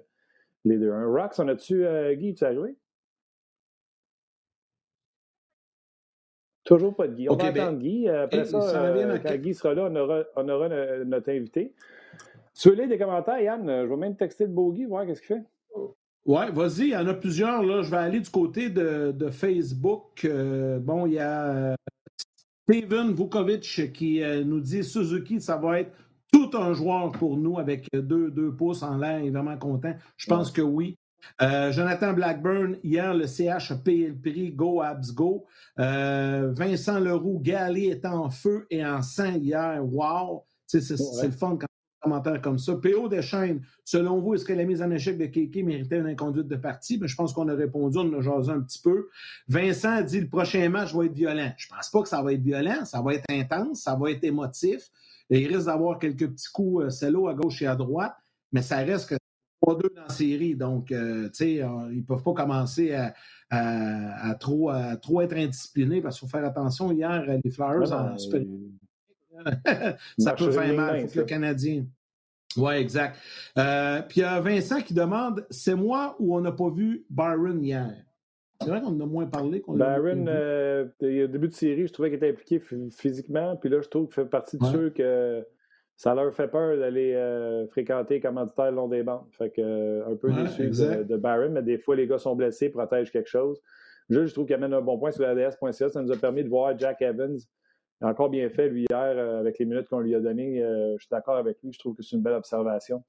les deux. Un Rox, on a-tu, Guy, tu as joué? Toujours pas de Guy. On va ben, attendre Guy. Après ça, euh, quand Guy sera là, on aura, on aura notre invité. Sur les des commentaires, Yann, je vais même texter le beau Guy, voir qu'est-ce qu'il fait. Oui, vas-y, il y en a plusieurs. Là. Je vais aller du côté de, de Facebook. Euh, bon, il y a Steven Vukovic qui nous dit Suzuki, ça va être tout un joueur pour nous avec deux, deux pouces en l'air. Il est vraiment content. Je pense que oui. Euh, Jonathan Blackburn, hier, le CH a payé le prix. Go, Abs, go. Euh, Vincent Leroux, Galé est en feu et en sang hier. Wow! C'est le fun quand on commentaire comme ça. PO Deschaines, selon vous, est-ce que la mise en échec de Kéké méritait une inconduite de partie? Mais ben, je pense qu'on a répondu, on a jasé un petit peu. Vincent dit le prochain match va être violent. Je pense pas que ça va être violent. Ça va être intense, ça va être émotif il risque d'avoir quelques petits coups euh, à gauche et à droite, mais ça reste que pas deux dans la série. Donc, euh, tu sais, euh, ils ne peuvent pas commencer à, trop, trop être indisciplinés parce qu'il faut faire attention. Hier, les Flyers en super... ça peut faire mal. le Canadien. Oui, exact. Euh, puis il y a Vincent qui demande c'est moi ou on n'a pas vu Byron hier? C'est vrai qu'on en a moins parlé. qu'on l'a Byron, vu. euh, au début de série, je trouvais qu'il était impliqué ph- physiquement. Puis là, je trouve qu'il fait partie de Ouais. ceux que ça leur fait peur d'aller euh, fréquenter les commanditaires le long des bandes. Fait que, un peu Ouais, déçu de, Byron, mais des fois, les gars sont blessés, protègent quelque chose. Juste, je trouve qu'il amène un bon point sur l'ADS.ca. Ça nous a permis de voir Jack Evans. A encore bien fait, lui, hier, euh, avec les minutes qu'on lui a données. Euh, je suis d'accord avec lui. Je trouve que c'est une belle observation.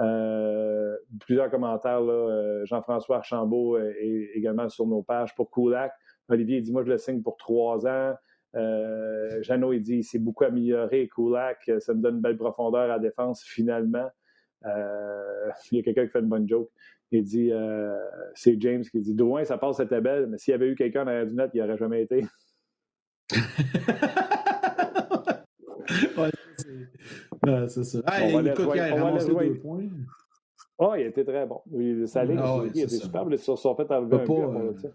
Euh, plusieurs commentaires, là, Jean-François Archambault est également sur nos pages pour Koulak. Olivier dit Moi, je le signe pour trois ans. Jeannot, il dit C'est beaucoup amélioré, Koulak. Ça me donne une belle profondeur à la défense, finalement. Il y a quelqu'un qui fait une bonne joke. Il dit C'est James qui dit Drouin, ça passe, c'était belle, mais s'il y avait eu quelqu'un dans du net, il n'y aurait jamais été. Ouais, c'est ça. Ah, On va écoute, il a ramassé deux points. Oh, il était très bon. Il- Sa ligne, Ah ouais, il était c'est ça. super. Ils se sont fait enlever un pas, euh, ça.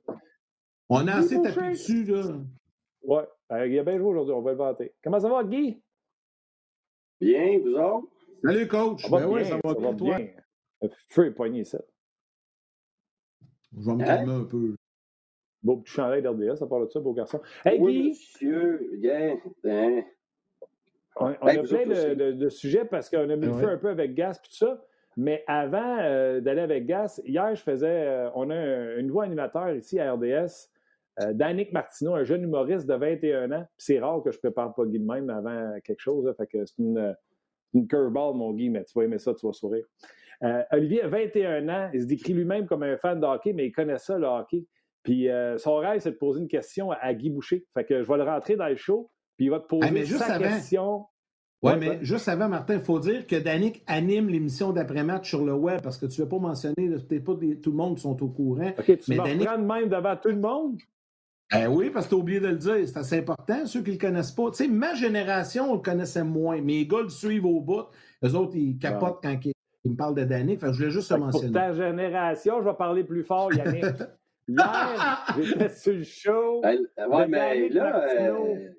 On a assez tapé dessus, là. Ouais. Euh, il a bien joué aujourd'hui, on va le vanter. Comment ça va, Guy? Bien, vous autres? Salut, coach. Ça va Ben bien, ça va bien, toi? Feu est poigné, ça. Je vais me Hein? calmer un peu. Beau petit chandail d'RDA, ça parle de ça, beau garçon. Hey, oui, Guy, monsieur. Bien. Hein? on, on Hey, a plein de, aussi. de- de sujets parce qu'on a mis le feu un peu avec Gas et tout ça. Mais avant euh, d'aller avec Gas, hier, je faisais. euh, on a un, un nouveau animateur ici à RDS, euh, Danick Martineau, un jeune humoriste de 21 ans. C'est rare que je prépare pas Guy de même avant quelque chose. là, fait que c'est une, une curveball, mon Guy, mais tu vas aimer ça, tu vas sourire. Euh, Olivier a 21 ans. Il se décrit lui-même comme un fan de hockey, mais il connaît ça, le hockey. Puis euh, son rêve, c'est de poser une question à, Guy Boucher. Fait que je vais le rentrer dans le show, puis il va te poser Ah, mais juste sa avant. question. Oui, Ouais, mais juste avant, Martin, il faut dire que Danick anime l'émission d'après-match sur le web parce que tu ne veux pas mentionner, là, peut-être pas des- tout le monde qui sont au courant. OK, tu Mais vas Danick- reprendre même devant tout le monde? Ben oui, parce que tu as oublié de le dire. C'est assez important, ceux qui ne le connaissent pas. Tu sais, ma génération, on le connaissait moins. Mes gars le suivent au bout. Eux autres, ils capotent quand ils, ils me parlent de Danick. Fait que je voulais juste le Pour mentionner. ta génération, je vais parler plus fort, Yannick. Hier, j'étais sur le show. Ben, ouais, de mais là. Euh,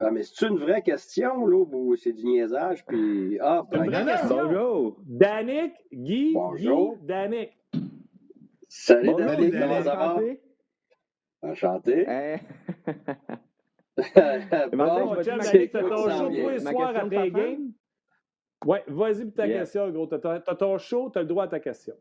ah, mais c'est une vraie question, là, ou c'est du niaisage? Puis. Ah, Une ben, vraie non, non. question. Bonjour. Danick, Guy, Bonjour. Guy, Danick. Salut, Bonjour, Danick, Danick. comment ça va? Enchanté. Enchanté. Bon, chum, Danick, t'as ton show tous les soirs après games. Ouais, vas-y pour ta question, gros. T'as ton show, t'as le droit à ta question.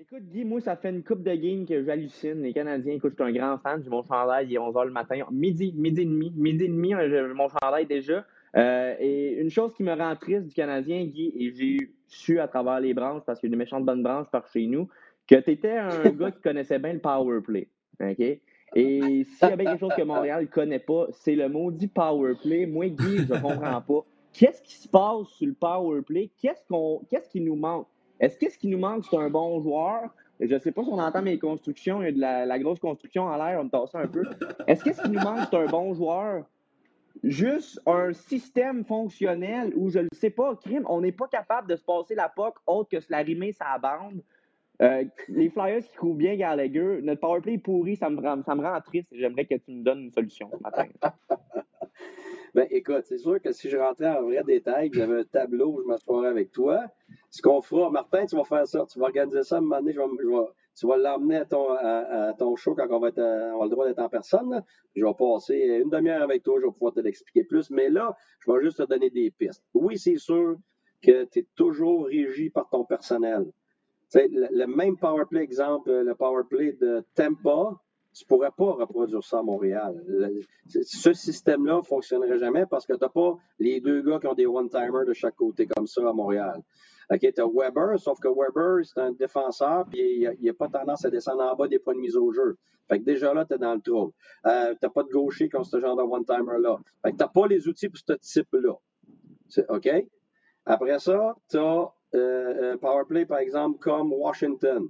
Écoute, Guy, moi, ça fait une coupe de games que j'hallucine. Les Canadiens, écoute, je suis un grand fan. J'ai mon chandail, il est 11h le matin. Midi, midi et demi. Midi et demi, euh, mon chandail déjà. Euh, et une chose qui me rend triste du Canadien, Guy, et j'ai su à travers les branches, parce qu'il y a des méchantes bonnes branches par chez nous, que tu étais un gars qui connaissait bien le power play. OK? Et s'il y a bien quelque chose que Montréal ne connaît pas, c'est le maudit power play. Moi, Guy, je ne comprends pas. Qu'est-ce qui se passe sur le power play? Qu'est-ce qu'on, qu'est-ce qui nous manque? Est-ce que ce qui nous manque, c'est un bon joueur? Je ne sais pas si on entend mes constructions, il y a de la, grosse construction en l'air, on me tasse un peu. Est-ce que ce qui nous manque, c'est un bon joueur? Juste un système fonctionnel où je ne sais pas, crime, on n'est pas capable de se passer la POC autre que se la rimer sa bande. Euh, les Flyers qui courent bien Gallagher, notre powerplay pourri, ça me, rend, ça me rend triste. J'aimerais que tu me donnes une solution ce matin. Ben, écoute, c'est sûr que si je rentrais en vrai détail, j'avais un tableau où je m'assoirais avec toi, ce qu'on fera, Martin, tu vas faire ça, tu vas organiser ça à un moment donné, tu vas l'emmener à ton, show quand on va, euh, a le droit d'être en personne. là. Je vais passer une demi-heure avec toi, je vais pouvoir te l'expliquer plus, mais là, je vais juste te donner des pistes. Oui, c'est sûr que tu es toujours régi par ton personnel. Le, le même powerplay, exemple, le powerplay de Tampa, tu ne pourrais pas reproduire ça à Montréal. Ce système-là ne fonctionnerait jamais parce que tu n'as pas les deux gars qui ont des one-timers de chaque côté comme ça à Montréal. Tu as Weber, sauf que Weber, c'est un défenseur, puis il n'a pas tendance à descendre en bas des points de mise au jeu. Fait que déjà là, tu es dans le trou. Euh, tu n'as pas de gaucher comme ce genre de one-timer-là. Tu n'as pas les outils pour ce type-là. OK? Après ça, tu as un powerplay, par exemple, comme Washington.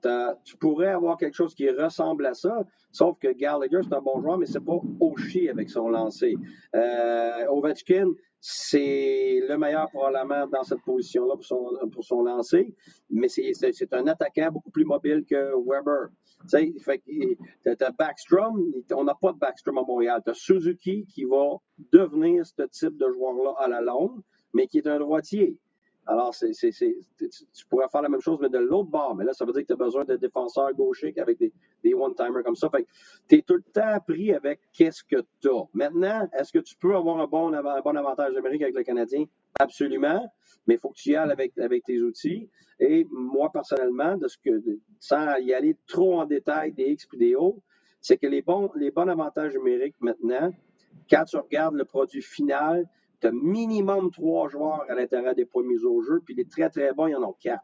T'as- tu pourrais avoir quelque chose qui ressemble à ça, sauf que Gallagher, c'est un bon joueur, mais c'est pas Oshie avec son lancer. Euh, Ovechkin, c'est le meilleur probablement dans cette position-là pour son, pour son lancer, mais c'est un attaquant beaucoup plus mobile que Weber. Tu sais, as Backstrom, on n'a pas de Backstrom à Montréal. Tu as Suzuki qui va devenir ce type de joueur-là à la longue, mais qui est un droitier. Alors, c'est, tu pourrais faire la même chose, mais de l'autre bord. Mais là, ça veut dire que tu as besoin de défenseurs gauchers avec des, one-timers comme ça. Fait tu es tout le temps pris avec qu'est-ce que tu as. Maintenant, est-ce que tu peux avoir un bon, avantage numérique avec le Canadien? Absolument. Mais il faut que tu y ailles avec, avec tes outils. Et moi, personnellement, de ce que, sans y aller trop en détail des X et des O, c'est que les bons, les bons avantages numériques maintenant, quand tu regardes le produit final, minimum trois joueurs à l'intérieur des points mis au jeu, puis les très, très bons, il y en a quatre.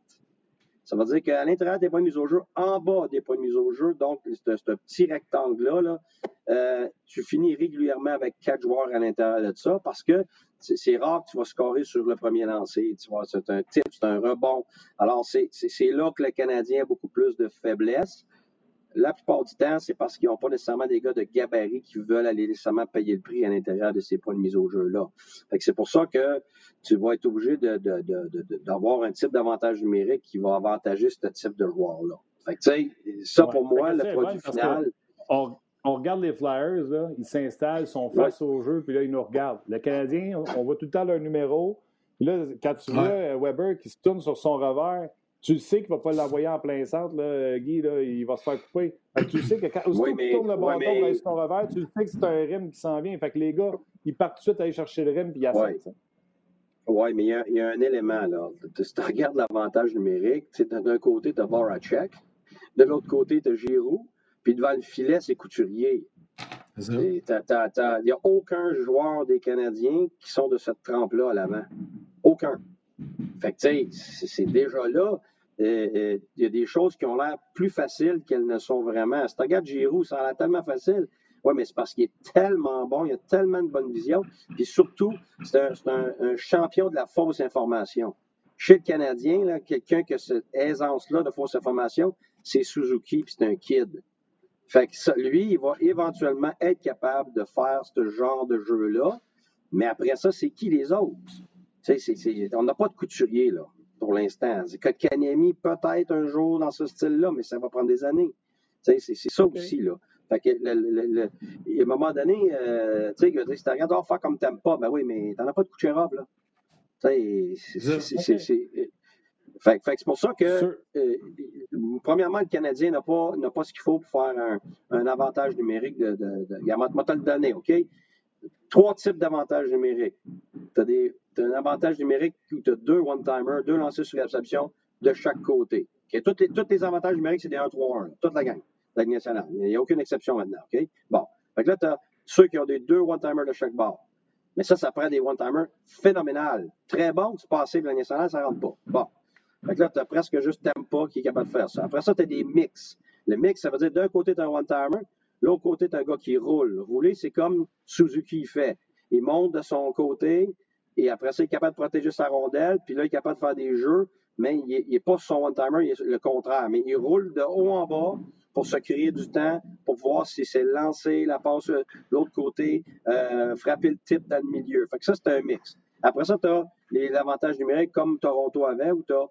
Ça veut dire qu'à l'intérieur des points mis au jeu, en bas des points mis au jeu, donc ce petit rectangle-là, euh, tu finis régulièrement avec quatre joueurs à l'intérieur de ça parce que c'est rare que tu vas scorer sur le premier lancer. Tu vois, c'est un tip, c'est un rebond. Alors, c'est là que le Canadien a beaucoup plus de faiblesse. La plupart du temps, c'est parce qu'ils n'ont pas nécessairement des gars de gabarit qui veulent aller nécessairement payer le prix à l'intérieur de ces points de mise au jeu-là. C'est pour ça que tu vas être obligé d'avoir un type d'avantage numérique qui va avantager ce type de joueur-là. ça, pour moi, le produit final. On, regarde les Flyers, là, ils s'installent, sont face au jeu, puis là, ils nous regardent. Le Canadien, on voit tout le temps leur numéro. Puis là, quand tu vois Weber qui se tourne sur son revers, tu sais qu'il ne va pas l'envoyer en plein centre, là, Guy, là, il va se faire couper. tu sais que quand oui, tu tournes le bâton ouais, mais... son revers, tu sais que c'est un rim qui s'en vient. Fait que les gars, ils partent tout de suite aller chercher le rim puis ils assentent. Oui, mais il y, a, un élément là. Si tu regardes l'avantage numérique, d'un côté, tu as Voracek, de l'autre côté, tu as Giroud, puis devant le filet, c'est Couturier. Il n'y a aucun joueur des Canadiens qui sont de cette trempe-là à l'avant. Aucun. Fait que, tu sais, c'est déjà là. Il y a des choses qui ont l'air plus faciles qu'elles ne sont vraiment. Si tu regardes Giroud, ça a l'air tellement facile. Oui, mais c'est parce qu'il est tellement bon, il a tellement de bonne vision. Puis surtout, c'est un, champion de la fausse information. Chez le Canadien, quelqu'un qui a cette aisance-là de fausse information, c'est Suzuki, puis c'est un kid. Fait que ça, lui, il va éventuellement être capable de faire ce genre de jeu-là. Mais après ça, c'est qui les autres? on n'a pas de couturier, là, pour l'instant. Kanyemi, peut-être un jour dans ce style-là, mais ça va prendre des années. C'est ça aussi, là. Fait que, le, à un moment donné, euh, tu sais, si tu regardes, oh, faire comme t'aimes pas, ben oui, mais t'en as pas de Kucherov, là. c'est fait, fait c'est pour ça que, euh, premièrement, le Canadien n'a pas, pas ce qu'il faut pour faire un, un avantage numérique de. de, de, de te le donner, OK? Trois types d'avantages numériques. Tu as, as, un avantage numérique où tu as deux one-timers, deux lancers sur réception de chaque côté. Tous, les, avantages numériques, c'est des 1-3-1, toute la gang, la Ligue nationale. Il n'y a aucune exception maintenant. Bon. Fait que là, tu as ceux qui ont des deux one-timers de chaque bord. Mais ça, ça prend des one-timers phénoménales. Très bons, tu passes la Ligue nationale, ça ne rentre pas. Bon. Fait que là, tu as presque juste Tempa qui est capable de faire ça. Après ça, tu as des mix. Le mix, ça veut dire d'un côté, tu as un one-timer, l'autre côté, tu as un gars qui roule. Rouler, c'est comme Suzuki fait. Il monte de son côté, et après ça, il est capable de protéger sa rondelle, puis là, il est capable de faire des jeux, mais il n'est pas son one-timer, il est le contraire. Mais il roule de haut en bas pour se créer du temps, pour voir si c'est lancer la passe de l'autre côté, euh, frapper le type dans le milieu. Fait que ça, c'est un mix. Après ça, tu as les avantages numériques comme Toronto avait, où tu as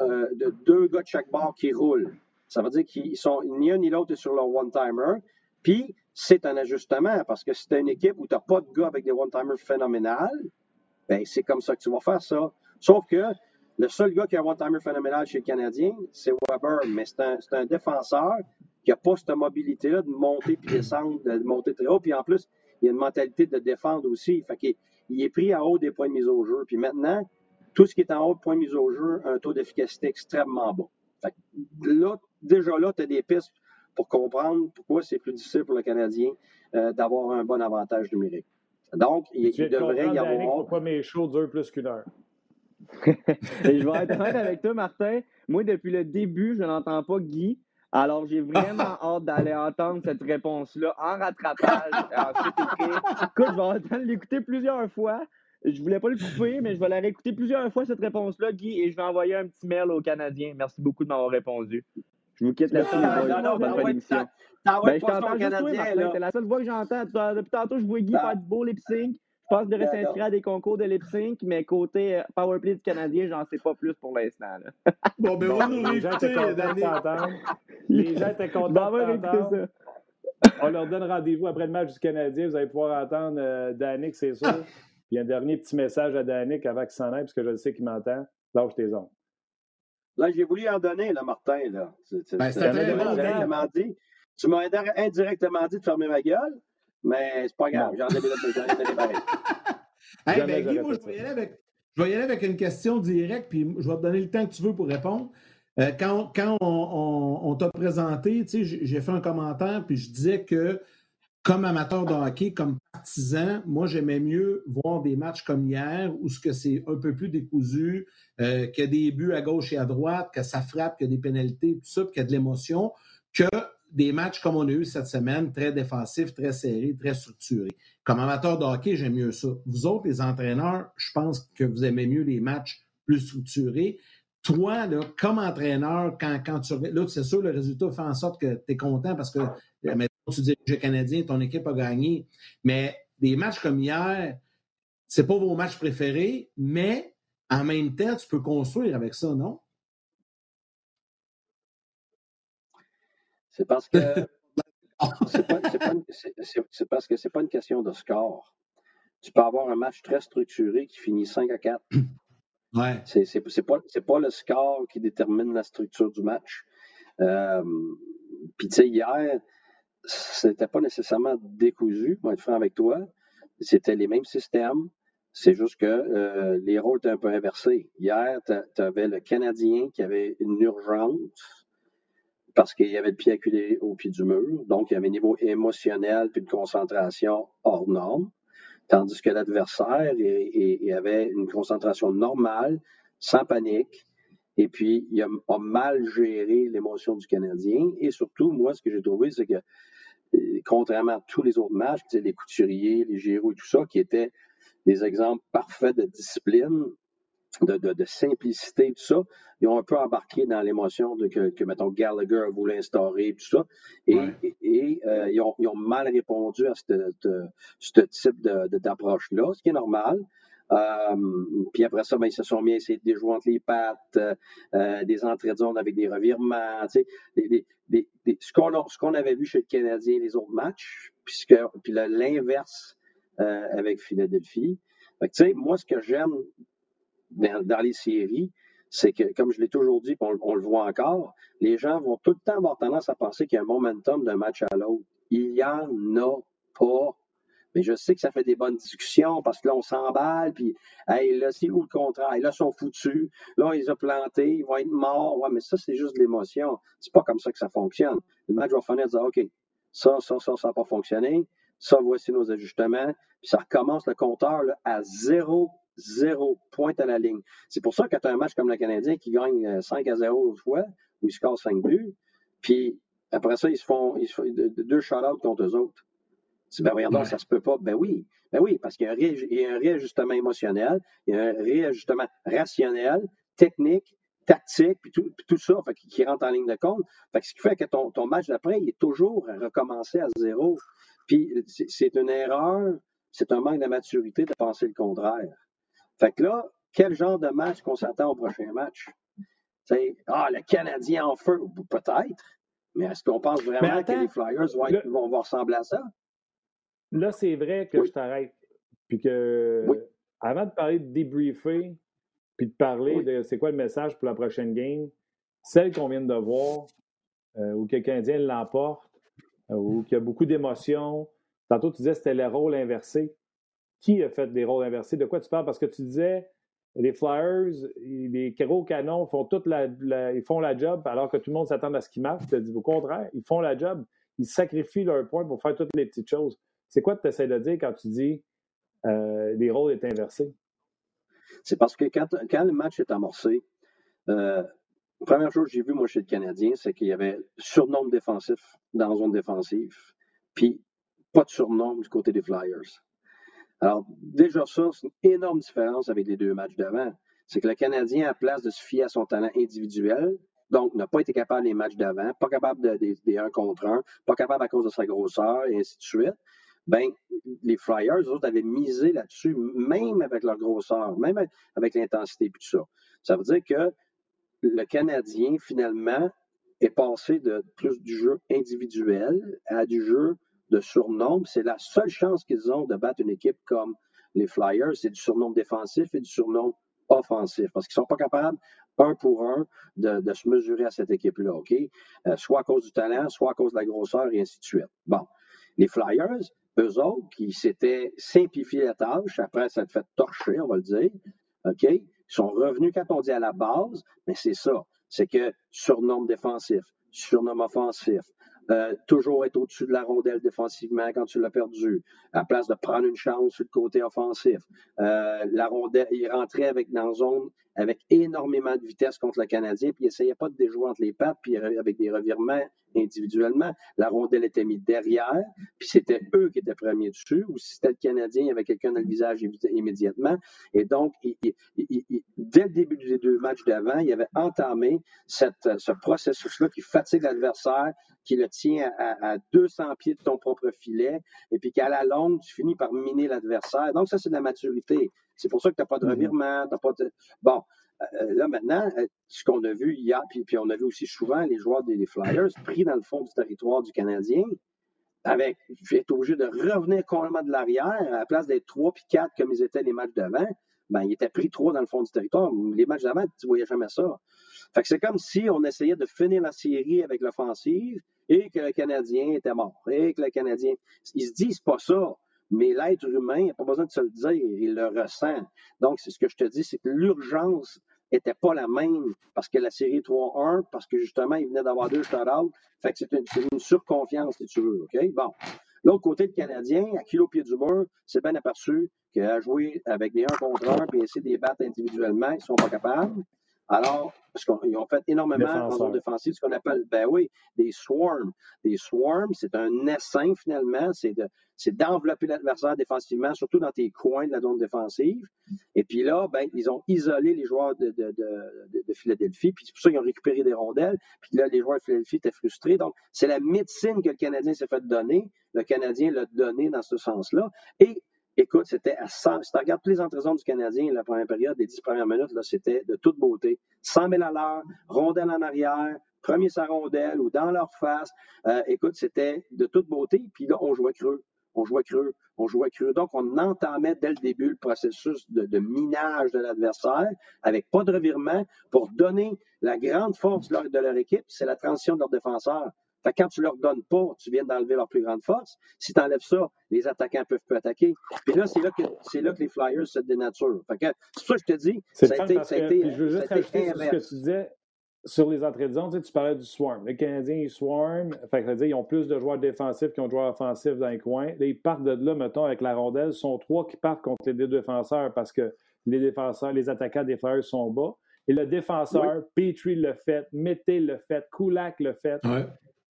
euh, de deux gars de chaque bord qui roulent. Ça veut dire qu'ils sont ni un ni l'autre sur leur one-timer. Puis, c'est un ajustement parce que tu une équipe où tu n'as pas de gars avec des one-timers phénoménales, ben c'est comme ça que tu vas faire ça. Sauf que le seul gars qui a un one-timer phénoménal chez le Canadien, c'est Weber, mais c'est un, un, défenseur qui n'a pas cette mobilité-là de monter puis descendre, de monter très haut. Puis en plus, il a une mentalité de défendre aussi. Fait qu'il il est pris à haut des points de mise au jeu. Puis maintenant, tout ce qui est en haut de point de mise au jeu a un taux d'efficacité extrêmement bas. Fait là, déjà là, tu as des pistes pour comprendre pourquoi c'est plus difficile pour le Canadien euh, d'avoir un bon avantage numérique. Donc, il, devrait y avoir. Pourquoi mes shows durent plus qu'une heure? Et je vais être honnête avec toi, Martin. Moi, depuis le début, je n'entends pas Guy. Alors, j'ai vraiment hâte d'aller entendre cette réponse-là en rattrapage. Écoute, je vais entendre l'écouter plusieurs fois. Je voulais pas le couper, mais je vais la réécouter plusieurs fois, cette réponse-là, Guy, et je vais envoyer un petit mail aux Canadiens. Merci beaucoup de m'avoir répondu. Je vous quitte là-dessus. Non, non, ben, ben, je t'entends juste toi, Martin. C'est la seule voix que j'entends. Depuis tantôt, je vois Guy faire du beau lip sync. pense qu'il devrait s'inscrire à des concours de lip sync, mais côté euh, powerplay du Canadien, j'en sais pas plus pour l'instant. Bon, ben, on va nous les gens étaient réécouter, contents de Danny. t'entendre. Les gens étaient contents Bon, on ça. On leur donne rendez-vous après le match du Canadien. Vous allez pouvoir entendre euh, Danick, c'est sûr. Puis un dernier petit message à Danick avant qu'il s'en aille, parce que je le sais qu'il m'entend. Lâche tes ondes. Là, j'ai voulu en donner, là, Martin. Là. C'est- Ben, très bon, indirectement dit. Tu m'as indi- indirectement dit de fermer ma gueule, mais c'est pas grave. J'en ai fait je vais, y aller avec, je vais y aller avec une question directe, puis je vais te donner le temps que tu veux pour répondre. Euh, quand quand on, on- on t'a présenté, j'ai fait un commentaire, puis je disais que comme amateur de hockey, comme partisan, moi, j'aimais mieux voir des matchs comme hier, où ce que c'est un peu plus décousu, euh, qu'il y a des buts à gauche et à droite, que ça frappe, qu'il y a des pénalités, tout ça, puis qu'il y a de l'émotion, que des matchs comme on a eu cette semaine, très défensifs, très serrés, très structurés. Comme amateur de hockey, j'aime mieux ça. Vous autres, les entraîneurs, je pense que vous aimez mieux les matchs plus structurés. Toi, comme entraîneur, quand, quand tu là, c'est sûr, le résultat fait en sorte que tu es content parce que euh, maintenant, tu dis le Canadien, ton équipe a gagné. Mais des matchs comme hier, c'est pas vos matchs préférés, mais en même temps, tu peux construire avec ça, non? C'est parce que c'est pas- pas parce que c'est pas une question de score. Tu peux avoir un match très structuré qui finit 5 à 4. Ouais. C'est pas pas le score qui détermine la structure du match. Euh, Puis tu sais hier, c'était pas nécessairement décousu, pour être franc avec toi. C'était les mêmes systèmes. C'est juste que euh, les rôles étaient un peu inversés. Hier, tu avais le Canadien qui avait une urgence parce qu'il y avait le pied acculé au pied du mur. Donc, il y avait un niveau émotionnel puis de concentration hors norme. Tandis que l'adversaire il- il- avait une concentration normale, sans panique. Et puis, il a, a mal géré l'émotion du Canadien. Et surtout, moi, ce que j'ai trouvé, c'est que, euh, contrairement à tous les autres matchs, les couturiers, les Giroux et tout ça, qui étaient des exemples parfaits de discipline, de, de, de simplicité, tout ça, ils ont un peu embarqué dans l'émotion de que, que, mettons, Gallagher voulu instaurer, tout ça. Et, Ouais. et, et, euh, ils, ont, ils ont mal répondu à ce type de- d'approche-là, ce qui est normal. Euh, puis après ça, ben, ils se sont mis à essayer de déjouer entre les pattes, euh, euh, des entrées de zone avec des revirements, tu sais, des- des- des- ce qu'on a- ce qu'on avait vu chez le Canadien les autres matchs, puisque, puis l'inverse euh, avec Philadelphie. Fait que, tu sais, moi, ce que j'aime dans, les séries, c'est que, comme je l'ai toujours dit, on, on le voit encore, les gens vont tout le temps avoir tendance à penser qu'il y a un momentum d'un match à l'autre. Il n'y en a pas. Mais je sais que ça fait des bonnes discussions parce que là, on s'emballe, puis hey, là, c'est où le contraire? Là, ils sont foutus. Là, ils ont planté, ils vont être morts. Mais ça, c'est juste de l'émotion. C'est pas comme ça que ça fonctionne. Le match va finir dire OK, ça, ça, ça, ça n'a pas fonctionné. Ça, voici nos ajustements. Puis ça recommence le compteur à zéro, zéro, pointe à la ligne. C'est pour ça que tu as un match comme le Canadien qui gagne euh, 5 à 0 l'autre fois, où ils scorent 5 buts. Puis après ça, ils se font, ils se font deux- shout-outs contre eux autres. C'est ben voyons donc, Ouais. ça se peut pas. Ben oui, ben oui, parce qu'il y ré- y a un réajustement émotionnel, il y a un réajustement rationnel, technique, tactique, puis tout, puis tout ça, fait, qui, rentre en ligne de compte. Fait que ce qui fait que ton, ton match d'après, il est toujours à recommencer à zéro. Puis c'est une erreur, c'est un manque de maturité de penser le contraire. Fait que là, quel genre de match qu'on s'attend au prochain match? C'est, ah, le Canadien en feu, peut-être, mais est-ce qu'on pense vraiment que les Flyers vont, être- le- vont, vont ressembler à ça? Là, c'est vrai que Oui. je t'arrête. Puis que, Oui. avant de parler de débriefer, puis de parler Oui. de c'est quoi le message pour la prochaine game, celle qu'on vient de voir, euh, où que le Canadien l'emporte, euh, où il y a beaucoup d'émotions. Tantôt, tu disais que c'était le rôle inversé. Qui a fait des rôles inversés? De quoi tu parles? Parce que tu disais, les Flyers, les gros canons font toute la, ils font la job alors que tout le monde s'attend à ce qu'ils marquent. Tu as dit au contraire, ils font la job. Ils sacrifient leur point pour faire toutes les petites choses. C'est quoi que tu essaies de dire quand tu dis euh, les rôles est inversés? C'est parce que quand, quand le match est amorcé, euh, première chose que j'ai vu, moi, chez le Canadien, c'est qu'il y avait surnombre défensif dans la zone défensive, puis pas de surnombre du côté des Flyers. Alors, déjà ça, c'est une énorme différence avec les deux matchs d'avant. C'est que le Canadien, à place de se fier à son talent individuel, donc n'a pas été capable des matchs d'avant, pas capable de- des 1 contre 1, pas capable à cause de sa grosseur, et ainsi de suite, ben les Flyers, eux autres, avaient misé là-dessus, même avec leur grosseur, même avec l'intensité et tout ça. Ça veut dire que le Canadien, finalement, est passé de plus du jeu individuel à du jeu de surnombre. C'est la seule chance qu'ils ont de battre une équipe comme les Flyers, c'est du surnombre défensif et du surnombre offensif, parce qu'ils ne sont pas capables, un pour un, de, se mesurer à cette équipe-là, OK? Euh, soit à cause du talent, soit à cause de la grosseur, et ainsi de suite. Bon. Les Flyers, eux autres, qui s'étaient simplifié la tâche, après a fait torcher, on va le dire, OK? Ils sont revenus quand on dit à la base, mais c'est ça. C'est que surnombre défensif, surnombre offensif, euh, toujours être au-dessus de la rondelle défensivement quand tu l'as perdu, à place de prendre une chance sur le côté offensif. Euh, la rondelle, il rentrait avec, dans zone avec énormément de vitesse contre le Canadien, puis il essayait pas de déjouer entre les pattes, puis avec des revirements individuellement. La rondelle était mise derrière, puis c'était eux qui étaient premiers dessus, ou si c'était le Canadien, il y avait quelqu'un dans le visage immédiatement. Et donc, dès le début des deux matchs d'avant, il avait entamé ce processus-là qui fatigue l'adversaire, qui le tient à, 200 pieds de ton propre filet, et puis qu'à la longue, tu finis par miner l'adversaire. Donc, ça, c'est de la maturité. C'est pour ça que tu n'as pas de mm-hmm. revirement, t'as pas de... Bon, euh, là, maintenant, euh, ce qu'on a vu hier, puis, puis, on a vu aussi souvent les joueurs des, Flyers pris dans le fond du territoire du Canadien, avec être obligé de revenir complètement de l'arrière, à la place d'être 3 puis 4 comme ils étaient les matchs d'avant, ben, ils étaient pris 3 dans le fond du territoire. Les matchs d'avant, tu ne voyais jamais ça. Fait que c'est comme si on essayait de finir la série avec l'offensive et que le Canadien était mort. Et que le Canadien. Ils se disent pas ça. Mais l'être humain, il n'a pas besoin de se le dire, il le ressent. Donc, c'est ce que je te dis, c'est que l'urgence n'était pas la même parce que la série 3-1, parce que justement, il venait d'avoir deux shutouts. Fait que c'est une, surconfiance, si tu veux. OK? Bon. L'autre côté, le Canadien, à kilo pied du mur, c'est bien aperçu qu'à jouer avec des 1 contre 1 puis essayer de les battre individuellement, ils ne sont pas capables. Alors, parce qu'ils ont fait énormément en zone défensive, ce qu'on appelle, ben oui, des swarms. Des swarms, c'est un essaim finalement, c'est de, c'est d'envelopper l'adversaire défensivement, surtout dans tes coins de la zone défensive. Et puis là, ben, ils ont isolé les joueurs de, de, de, de Philadelphie, puis c'est pour ça qu'ils ont récupéré des rondelles. Puis là, les joueurs de Philadelphie étaient frustrés. Donc, c'est la médecine que le Canadien s'est fait donner. Le Canadien l'a donné dans ce sens-là. Et Écoute, c'était à 100. Si tu regardes tous les entraisons du Canadien, la première période, les 10 premières minutes, là, c'était de toute beauté. 100 000 à l'heure, rondelle en arrière, premier sa rondelle ou dans leur face. Euh, écoute, c'était de toute beauté. Puis là, on jouait creux. On jouait creux. On jouait creux. Donc, on entamait dès le début le processus de, minage de l'adversaire avec pas de revirement pour donner la grande force de leur, de leur équipe, c'est la transition de leur défenseur. Fait quand tu leur donnes pas, tu viens d'enlever leur plus grande force. Si tu enlèves ça, les attaquants peuvent plus attaquer. Puis là, c'est là que c'est là que les Flyers se dénaturent. Fait que c'est ça que je te dis. Ça a, été, ça a été, je veux juste rajouter sur ce que tu disais sur les entrées de zone, tu, sais, tu parlais du swarm. Les Canadiens, ils swarm. Fait que, dire, ils ont plus de joueurs défensifs qu'ils ont de joueurs offensifs dans les coins. Là, ils partent de là, mettons, avec la rondelle. Ce sont trois qui partent contre les deux défenseurs parce que les défenseurs, les attaquants des Flyers sont bas. Et le défenseur, Petrie le fait, Mété le fait, Kulak le fait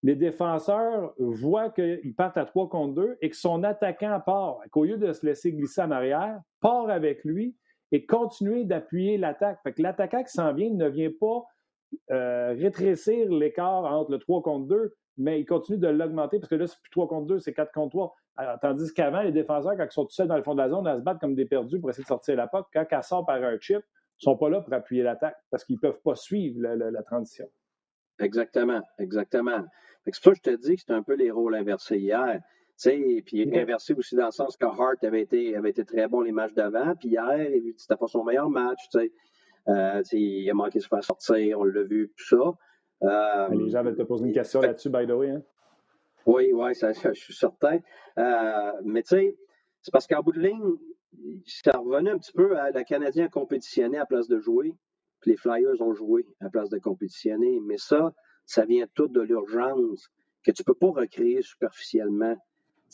les défenseurs voient qu'ils partent à 3 contre 2 et que son attaquant part, qu'au lieu de se laisser glisser en arrière, part avec lui et continuer d'appuyer l'attaque. Fait que l'attaquant qui s'en vient ne vient pas euh, rétrécir l'écart entre le 3 contre 2, mais il continue de l'augmenter parce que là, c'est plus 3 contre 2, c'est 4 contre 3. tandis qu'avant, les défenseurs, quand ils sont tout seuls dans le fond de la zone, ils se battent comme des perdus pour essayer de sortir la POC. Quand elle sort par un chip, ils ne sont pas là pour appuyer l'attaque parce qu'ils ne peuvent pas suivre la transition. Exactement, exactement. C'est pour ça que je te dis que c'est un peu les rôles inversés hier. Et puis inversé aussi dans le sens que Hart avait été, avait été très bon les matchs d'avant. Puis hier, c'était pas son meilleur match. Euh, il a manqué de se faire sortir, on l'a vu, tout ça. Euh, les gens veulent te poser une question là-dessus, by the way. Hein? Oui, oui, ça, je suis certain. Euh, mais tu sais, c'est parce qu'en bout de ligne, ça revenait un petit peu à la Canadien compétitionner à place de jouer. Puis les Flyers ont joué à place de compétitionner. Mais ça, ça vient tout de l'urgence que tu ne peux pas recréer superficiellement.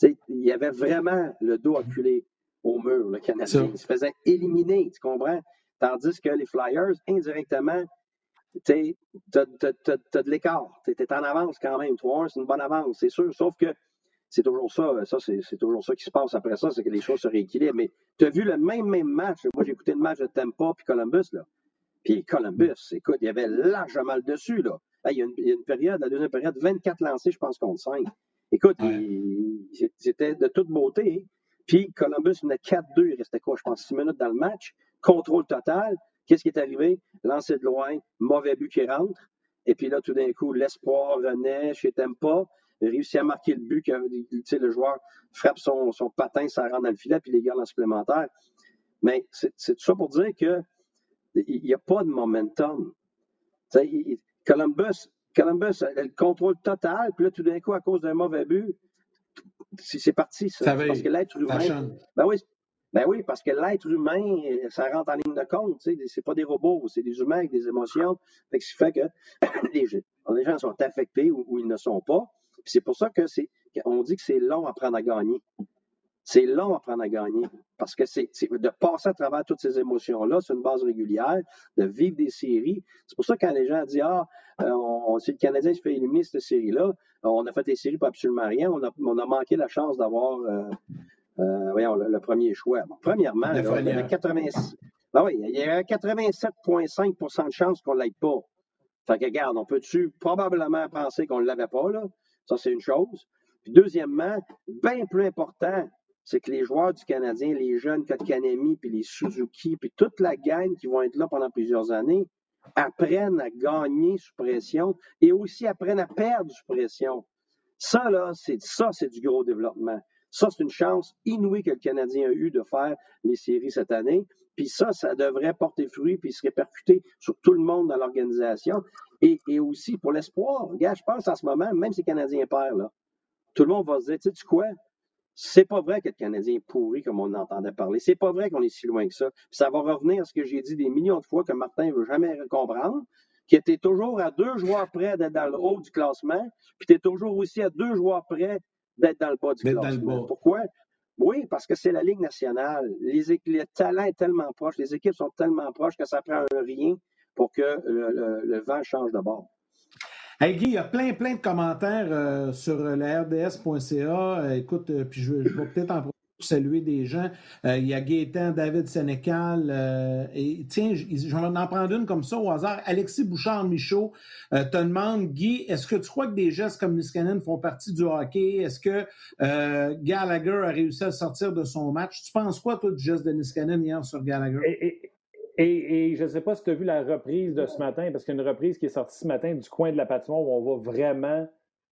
il y avait vraiment le dos acculé au mur, le Canadien. Il se faisait éliminer, tu comprends? Tandis que les Flyers, indirectement, tu as, de l'écart. Tu es en avance quand même. 3 c'est une bonne avance, c'est sûr. Sauf que c'est toujours ça. Ça, c'est toujours ça qui se passe après ça, c'est que les choses se rééquilibrent. Mais tu as vu le même, même match. Moi, j'ai écouté le match de Tampa puis Columbus. Là. Puis Columbus, écoute, il y avait largement le dessus. Là. il, y a une, période, la deuxième période, 24 lancés, je pense, contre 5. Écoute, c'était de toute beauté. Puis Columbus venait 4-2, il restait quoi, je pense, 6 minutes dans le match. Contrôle total. Qu'est-ce qui est arrivé? Lancer de loin, mauvais but qui rentre. Et puis là, tout d'un coup, l'espoir renaît chez Tempa. Il réussit à marquer le but. Que, le joueur frappe son, son, patin, ça rentre dans le filet, puis les gars en supplémentaire. Mais c'est tout ça pour dire qu'il n'y a pas de momentum. Columbus, Columbus a le contrôle total, puis là, tout d'un coup, à cause d'un mauvais but, c'est parti, ça. parce que l'être humain. Ben oui, ben oui, parce que l'être humain, ça rentre en ligne de compte. Sais, c'est pas des robots, c'est des humains avec des émotions. Fait que ce qui fait que les, les gens sont affectés ou, ils ne sont pas. C'est pour ça que c'est, on dit que c'est long à prendre à gagner. C'est long à prendre à gagner parce que c'est de passer à travers toutes ces émotions-là sur une base régulière, de vivre des séries. C'est pour ça que quand les gens disent Ah, euh, on, si le Canadien se fait éliminer cette série-là, on a fait des séries pour absolument rien, on a, on a manqué la chance d'avoir euh, euh, voyons, le, premier choix. premièrement, il y avait 87,5 ben oui, il y a 87,5% de chances qu'on ne l'aide pas. Fait que, regarde, on peut-tu probablement penser qu'on ne l'avait pas, là? Ça, c'est une chose. Puis, deuxièmement, bien plus important, c'est que les joueurs du Canadien, les jeunes Kotkanemi, puis les Suzuki, puis toute la gang qui vont être là pendant plusieurs années, apprennent à gagner sous pression et aussi apprennent à perdre sous pression. Ça, là, c'est ça, c'est du gros développement. Ça, c'est une chance inouïe que le Canadien a eu de faire les séries cette année. Puis ça, ça devrait porter fruit puis se répercuter sur tout le monde dans l'organisation. Et, aussi pour l'espoir. Regarde, je pense en ce moment, même si le Canadien perd, là, tout le monde va se dire, tu sais quoi? C'est pas vrai que le Canadien est pourri comme on entendait parler. C'est pas vrai qu'on est si loin que ça. ça va revenir à ce que j'ai dit des millions de fois que Martin ne veut jamais comprendre, qui était toujours à deux joueurs près d'être dans le haut du classement, puis tu es toujours aussi à deux joueurs près d'être dans le bas du classement. Pourquoi? Oui, parce que c'est la Ligue nationale. Les, le talent est tellement proche, les équipes sont tellement proches que ça prend un rien pour que le, vent change de bord. Hey Guy, il y a plein, plein de commentaires euh, sur le rds.ca. Euh, écoute, euh, puis je, je vais peut-être en saluer des gens. Euh, il y a Gaétan, David Sénécal. Euh, et tiens, j'en en prendre une comme ça au hasard. Alexis Bouchard-Michaud euh, te demande, Guy, est-ce que tu crois que des gestes comme Niskanen font partie du hockey? Est-ce que Gallagher a réussi à sortir de son match? Tu penses quoi, toi, du geste de Niskanen hier sur Gallagher? Je ne sais pas si tu as vu la reprise de ce matin, parce qu'il y a une reprise qui est sortie ce matin du coin de la patinoire où on voit vraiment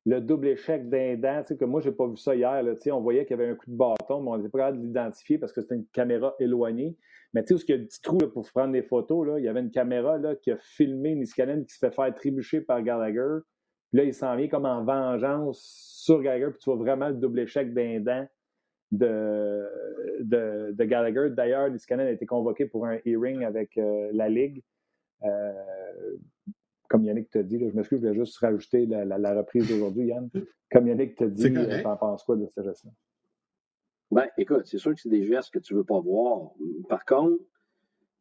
le double échec d'un dent, que moi, je n'ai pas vu ça hier. Là, on voyait qu'il y avait un coup de bâton, mais on n'était pas capable de l'identifier parce que c'était une caméra éloignée. Mais tu sais, où il y a un petit trou pour prendre des photos, il y avait une caméra qui a filmé Niskanen qui se fait faire trébucher par Gallagher. Puis là, il s'en vient comme en vengeance sur Gallagher, puis tu vois vraiment le double échec d'un dent de, de, Gallagher. D'ailleurs, Niskanen a été convoqué pour un hearing avec euh, la Ligue. Euh, comme Yannick t'a dit, je m'excuse, je voulais juste rajouter la, reprise d'aujourd'hui, Yann. Comme Yannick t'a dit, euh, t'en penses quoi de ce geste-là? Ben, écoute, c'est sûr que c'est des gestes que tu ne veux pas voir. Par contre,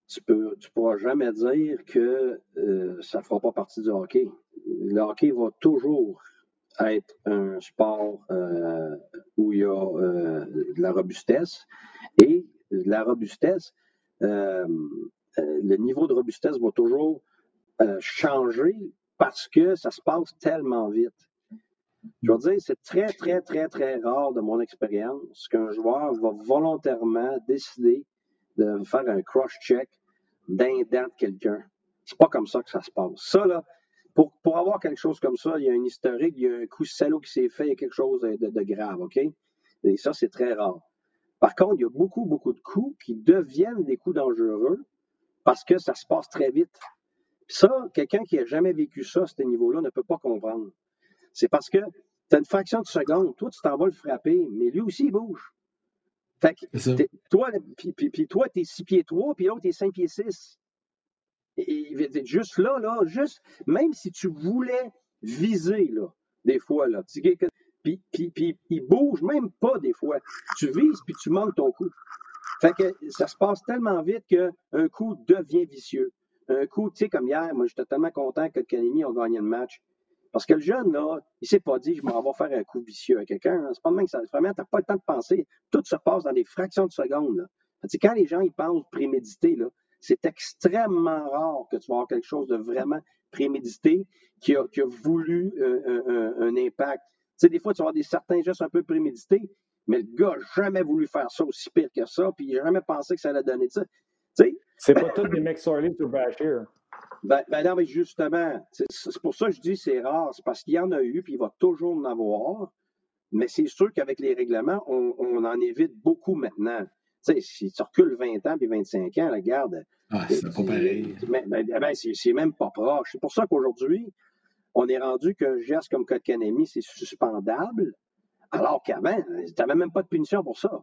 tu ne tu pourras jamais dire que euh, ça ne fera pas partie du hockey. Le hockey va toujours être un sport euh, où il y a de la robustesse. Et la robustesse, le niveau de robustesse va toujours euh, changer parce que ça se passe tellement vite. Je veux dire, c'est très, très, très, très rare de mon expérience qu'un joueur va volontairement décider de faire un cross-check d'un dent de quelqu'un. C'est pas comme ça que ça se passe. Ça, là, pour, pour avoir quelque chose comme ça, il y a un historique, il y a un coup salaud qui s'est fait, il y a quelque chose de, de grave, OK? Et ça, c'est très rare. Par contre, il y a beaucoup, beaucoup de coups qui deviennent des coups dangereux parce que ça se passe très vite. Ça, quelqu'un qui n'a jamais vécu ça à ce niveau-là ne peut pas comprendre. C'est parce que tu as une fraction de seconde, toi, tu t'en vas le frapper, mais lui aussi, il bouge. Fait que, toi, puis, toi, tu es 6 pieds 3, puis l'autre, est 5 pieds 6. Et, juste là, là, juste, même si tu voulais viser, là, des fois, là, puis, puis, il bouge même pas des fois. Tu vises, puis tu manques ton coup. Fait que ça se passe tellement vite qu'un coup devient vicieux un coup, tu sais, comme hier, moi, j'étais tellement content que Canemi a gagné le match. Parce que le jeune, là, il s'est pas dit, je m'en vais faire un coup vicieux à quelqu'un. C'est pas même que ça. Vraiment, t'as pas le temps de penser. Tout se passe dans des fractions de secondes, quand les gens, ils pensent préméditer, c'est extrêmement rare que tu vas avoir quelque chose de vraiment prémédité qui a, voulu un, impact. sais, des fois, tu vas avoir des certains gestes un peu prémédités, mais le gars n'a jamais voulu faire ça aussi pire que ça, puis il n'a jamais pensé que ça allait donner ça. Tu sais, C'est pas tous des McSorley sur Bashir. ben, ben non, mais justement, c'est pour ça que je dis que c'est rare. C'est parce qu'il y en a eu, puis il va toujours en avoir. Mais c'est sûr qu'avec les règlements, on, on en évite beaucoup maintenant. Tu sais, si tu recules 20 ans puis 25 ans, regarde, Ah, c'est pas pareil. mais- ben, ben, c'est même pas proche. C'est pour ça qu'aujourd'hui, on est rendu qu'un geste comme Kotkanemi, c'est suspendable, alors qu'avant, tu n'avais même pas de punition pour ça.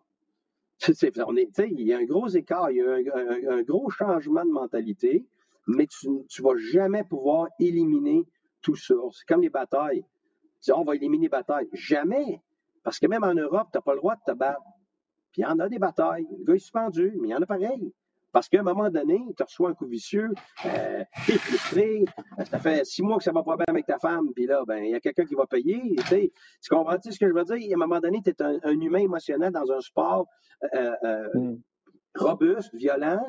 On est- il y a un gros écart, il y a un, un- un gros changement de mentalité, mais tu ne vas jamais pouvoir éliminer tout ça. C'est comme les batailles. Tu dis, on va éliminer les batailles. Jamais. Parce que même en Europe, tu n'as pas le droit de te battre. Puis il y en a des batailles. Le gars est suspendu, mais il y en a pareil. Parce qu'à un moment donné, tu reçois un coup vicieux, euh, t'es frustré, euh, ça fait six mois que ça va pas bien avec ta femme, puis là, ben, il y a quelqu'un qui va payer. Tu sais, tu comprends ce que je veux dire? À un moment donné, tu es un, un humain émotionnel dans un sport euh, euh, Mm. robuste, violent,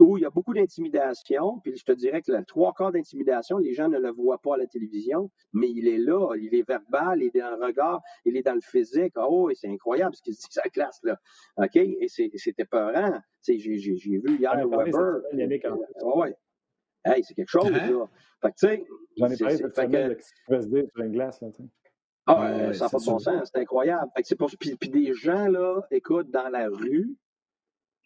où il y a beaucoup d'intimidation. Puis je te dirais que le trois quarts d'intimidation, les gens ne le voient pas à la télévision, mais il est là, il est verbal, il est dans le regard, il est dans le physique. Oh, et c'est incroyable ce qu'il se dit sa classe, là. OK? Et c'est- c'était peurant. Tu sais, J'ai vu hier cette Weber. Ouais, ouais. Hey, c'est quelque chose, Hein? là. Fait que, tu sais, J'en ai parlé cette semaine que- de ce qui pouvait se dire sur une glace. Là, tu sais. ah, Ouais, ça n'a pas de bon sûr. sens, c'est incroyable. Fait que c'est pour, puis, puis des gens, là, écoute, dans la rue,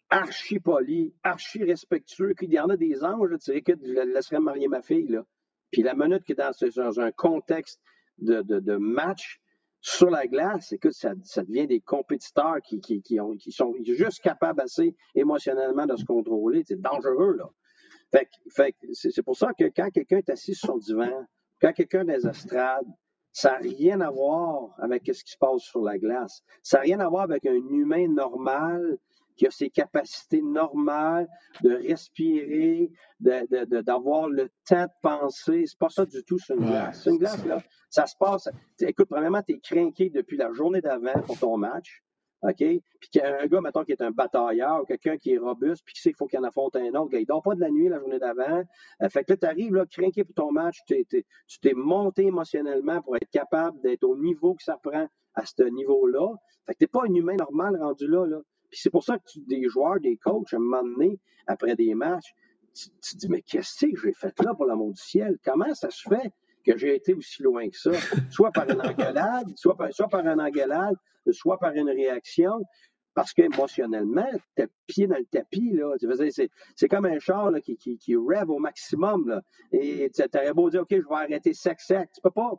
archi polis, archi respectueux, qu'il y en a des anges, tu sais, écoute, je la laisserais marier ma fille, là. Puis la minute que dans, ce- dans un contexte de, match sur la glace, écoute, ça, devient des compétiteurs qui, qui, qui, ont, qui sont juste capables assez émotionnellement de se contrôler. C'est dangereux, là. Fait, que- que c'est pour ça que quand quelqu'un est assis sur son divan, quand quelqu'un est les estrades, ça n'a rien à voir avec ce qui se passe sur la glace. Ça n'a rien à voir avec un humain normal qui a ses capacités normales de respirer, de- de- de- d'avoir le temps de penser. C'est pas ça du tout sur une Ouais, glace. Sur une glace, ça. là, ça se passe. Écoute, premièrement, tu es craqué depuis la journée d'avant pour ton match. OK? Puis qu'il y a un gars, mettons, qui est un batailleur ou quelqu'un qui est robuste, puis qui sait qu'il faut qu'il en affronte un autre. Gars, il dort pas de la nuit la journée d'avant. Euh, fait que là, tu arrives, là, craqué pour ton match. tu t'es monté émotionnellement pour être capable d'être au niveau que ça prend à ce niveau-là. Fait que t'es pas un humain normal rendu là, là. Puis c'est pour ça que tu- des joueurs, des coachs, à un moment donné, après des matchs, tu, tu te dis, mais qu'est-ce que j'ai fait là pour l'amour du ciel? Comment ça se fait que j'ai été aussi loin que ça? Soit par une engueulade, soit par, soit par une engueulade, soit par une réaction. Parce qu'émotionnellement, t'es pied dans le tapis, là. C'est, comme un char là, qui, qui, qui rêve au maximum. Là. Et tu aurais beau dire, OK, je vais arrêter sec, sec. Tu peux pas.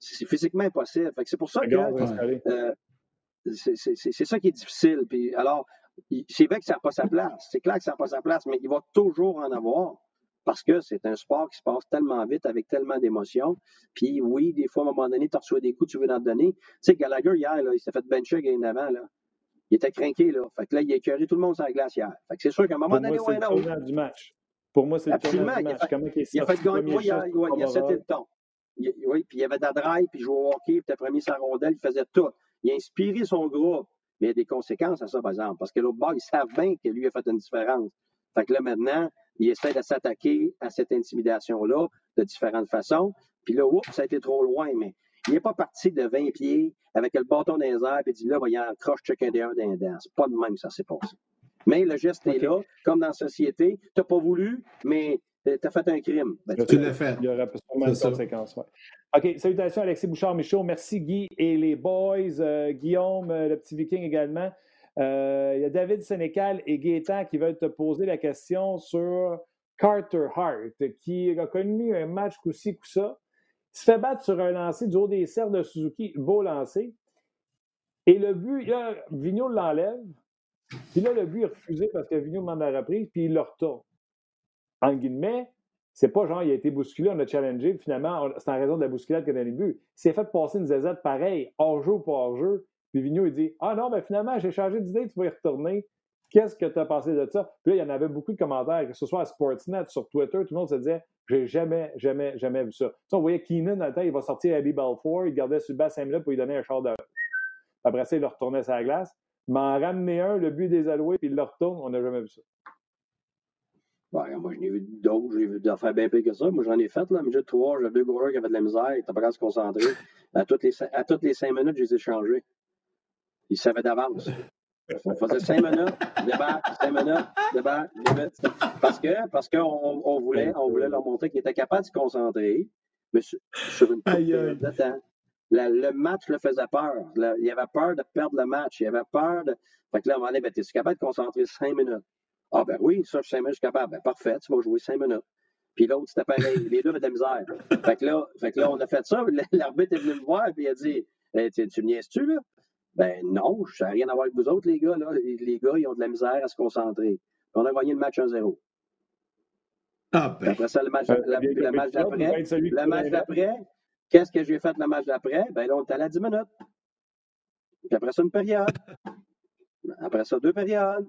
C'est physiquement impossible. C'est pour ça que euh, c'est ça qui est difficile. Puis, alors, c'est vrai que ça n'a pas sa place. C'est clair que ça n'a pas sa place, mais il va toujours en avoir parce que c'est un sport qui se passe tellement vite avec tellement d'émotions. Puis oui, des fois, à un moment donné, tu reçois des coups, tu veux en donner. Tu sais, Gallagher, hier, là, il s'est fait bencher game d'avant. Là. Il était craqué. Là. Fait que là, il a écœuré tout le monde sur la glace hier. Fait que c'est sûr qu'à un moment Pour donné, moi, c'est le du match. Pour moi, c'est le tournant du Il a match. fait, Comment il il a fait gagner. il a, il a le ton. Il- oui, puis il y avait de la drive, puis il jouait au hockey, puis il premier sa rondelle, il faisait tout. Il a inspiré son groupe. Mais il y a des conséquences à ça, par exemple. Parce que l'autre bord, ils savent bien que lui a fait une différence. Fait que là, maintenant, il essaie de s'attaquer à cette intimidation-là de différentes façons. Puis là, oups, ça a été trop loin, mais il n'est pas parti de 20 pieds avec le bâton dans les airs et dit là, va y en croche chacun des un d'un dents. C'est pas de même que ça s'est passé. Mais le geste est là, comme dans la société. Tu n'as pas voulu, mais tu as fait un crime. Ben, tu l'as fait. Il y aura sûrement une conséquence. ouais. OK, salutations Alexis Bouchard-Michaud. Merci Guy et les boys. Euh, Guillaume, euh, le petit viking également. Euh, il y a David Sénécal et Gaétan qui veulent te poser la question sur Carter Hart, qui a connu un match coup-ci, coup-ça. Il se fait battre sur un lancer du haut des serres de Suzuki, beau lancer. Et le but, là, Vigneault l'enlève. Puis là, le but est refusé parce que Vigneault demande la reprise, puis il le retourne. En guillemets, c'est pas genre, il a été bousculé, on a challengé, puis finalement, c'est en raison de la bousculade qu'il a donné le but. Il s'est fait passer une zazette pareil, hors-jeu ou pas hors-jeu. Puis Vigneault, il dit Ah non, ben finalement, j'ai changé d'idée, tu vas y retourner. Qu'est-ce que tu as pensé de ça? Puis là, il y en avait beaucoup de commentaires, que ce soit à Sportsnet, sur Twitter, tout le monde se disait J'ai jamais, jamais, jamais vu ça. Tu sais, on voyait Keenan dans le temps, il va sortir Abby Balfour, il gardait sur le bas 5 minutes pour lui donner un char de. Après ça, il le retournait sur la glace. Il m'en ramenait un, le but des alloués, puis il le retourne, on n'a jamais vu ça. Ouais, moi, je n'ai vu d'autres, j'ai vu d'affaires bien pires que ça. Moi, j'en ai fait, là, mais j'ai trois, j'ai deux goalers qui avaient de la misère, ils étaient pas capables de se concentrer. À toutes les, à toutes les cinq minutes, je les ai changés. Ils savaient d'avance. On faisait cinq minutes, débat, cinq minutes, débat, limite. Parce que parce qu'on on voulait, on voulait leur montrer qu'ils étaient capables de se concentrer, mais sur, sur une période de temps. La- le match le faisait peur. La- il avait peur de perdre le match. Il avait peur de. Fait que là, un moment donné, ben, es capable de concentrer cinq minutes? Ah, ben oui, ça, cinq minutes, je suis capable. Ben, parfait, tu vas jouer cinq minutes. Puis l'autre, c'était pareil. Les deux avaient de la misère. Fait que là, fait que là on a fait ça. L'arbitre est venu me voir et il a dit Hey, tu, tu me niaises-tu, là? Ben non, ça n'a rien à voir avec vous autres, les gars. Là. Les, les gars, ils ont de la misère à se concentrer. Puis on a gagné le match 1-0. Ah, Puis ben. après ça, le match, Euh, d'après, le match d'après, qu'est-ce que j'ai fait le match d'après? Ben là, on est allé à 10 minutes. Puis après ça, une période. Après ça, deux périodes.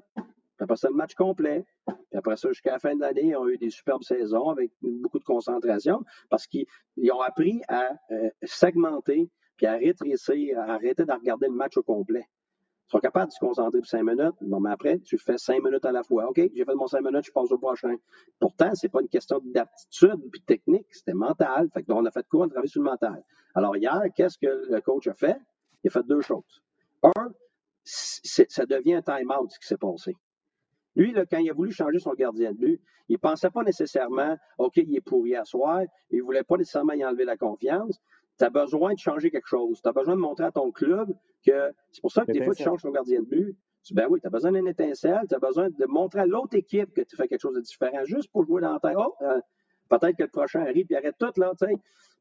Après ça, le match complet. Puis après ça, jusqu'à la fin de l'année, ils ont eu des superbes saisons avec beaucoup de concentration parce qu'ils ils ont appris à euh, segmenter puis à rétrécir, à arrêter de regarder le match au complet. Ils sont capables de se concentrer pour cinq minutes. Bon, mais après, tu fais cinq minutes à la fois. OK, j'ai fait mon cinq minutes, je passe au prochain. Pourtant, c'est pas une question d'aptitude puis technique, c'était mental. Que on a fait quoi? On a sur le mental. Alors, hier, qu'est-ce que le coach a fait? Il a fait deux choses. Un, ça devient un time-out, ce qui s'est passé. Lui, là, quand il a voulu changer son gardien de but, il ne pensait pas nécessairement, OK, il est pourri à soir, il ne voulait pas nécessairement y enlever la confiance. Tu as besoin de changer quelque chose. Tu as besoin de montrer à ton club que c'est pour ça que des fois, tu changes ton gardien de but. Tu- Ben oui, tu as besoin d'une étincelle, tu as besoin de montrer à l'autre équipe que tu fais quelque chose de différent, juste pour jouer dans la tête. Oh, euh, peut-être que le prochain arrive, puis arrête tout, là, tu sais.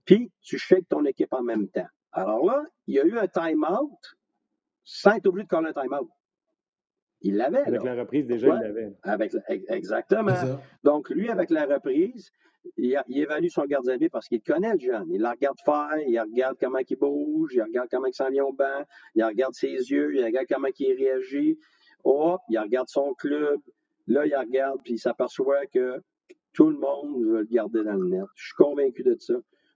Puis, tu shakes ton équipe en même temps. Alors là, il y a eu un time-out sans être obligé de coller un time-out. Il l'avait, là. Avec la reprise, déjà, Ouais. il l'avait. Avec, exactement. Donc, lui, avec la reprise, il, a- il évalue son gardien de but parce qu'il connaît le jeune. Il la regarde faire, il regarde comment il bouge, il regarde comment il s'en vient au banc, il regarde ses yeux, il regarde comment il réagit. Hop, il regarde son club. Là, il regarde, puis il s'aperçoit que tout le monde veut le garder dans le net. Je suis convaincu de ça.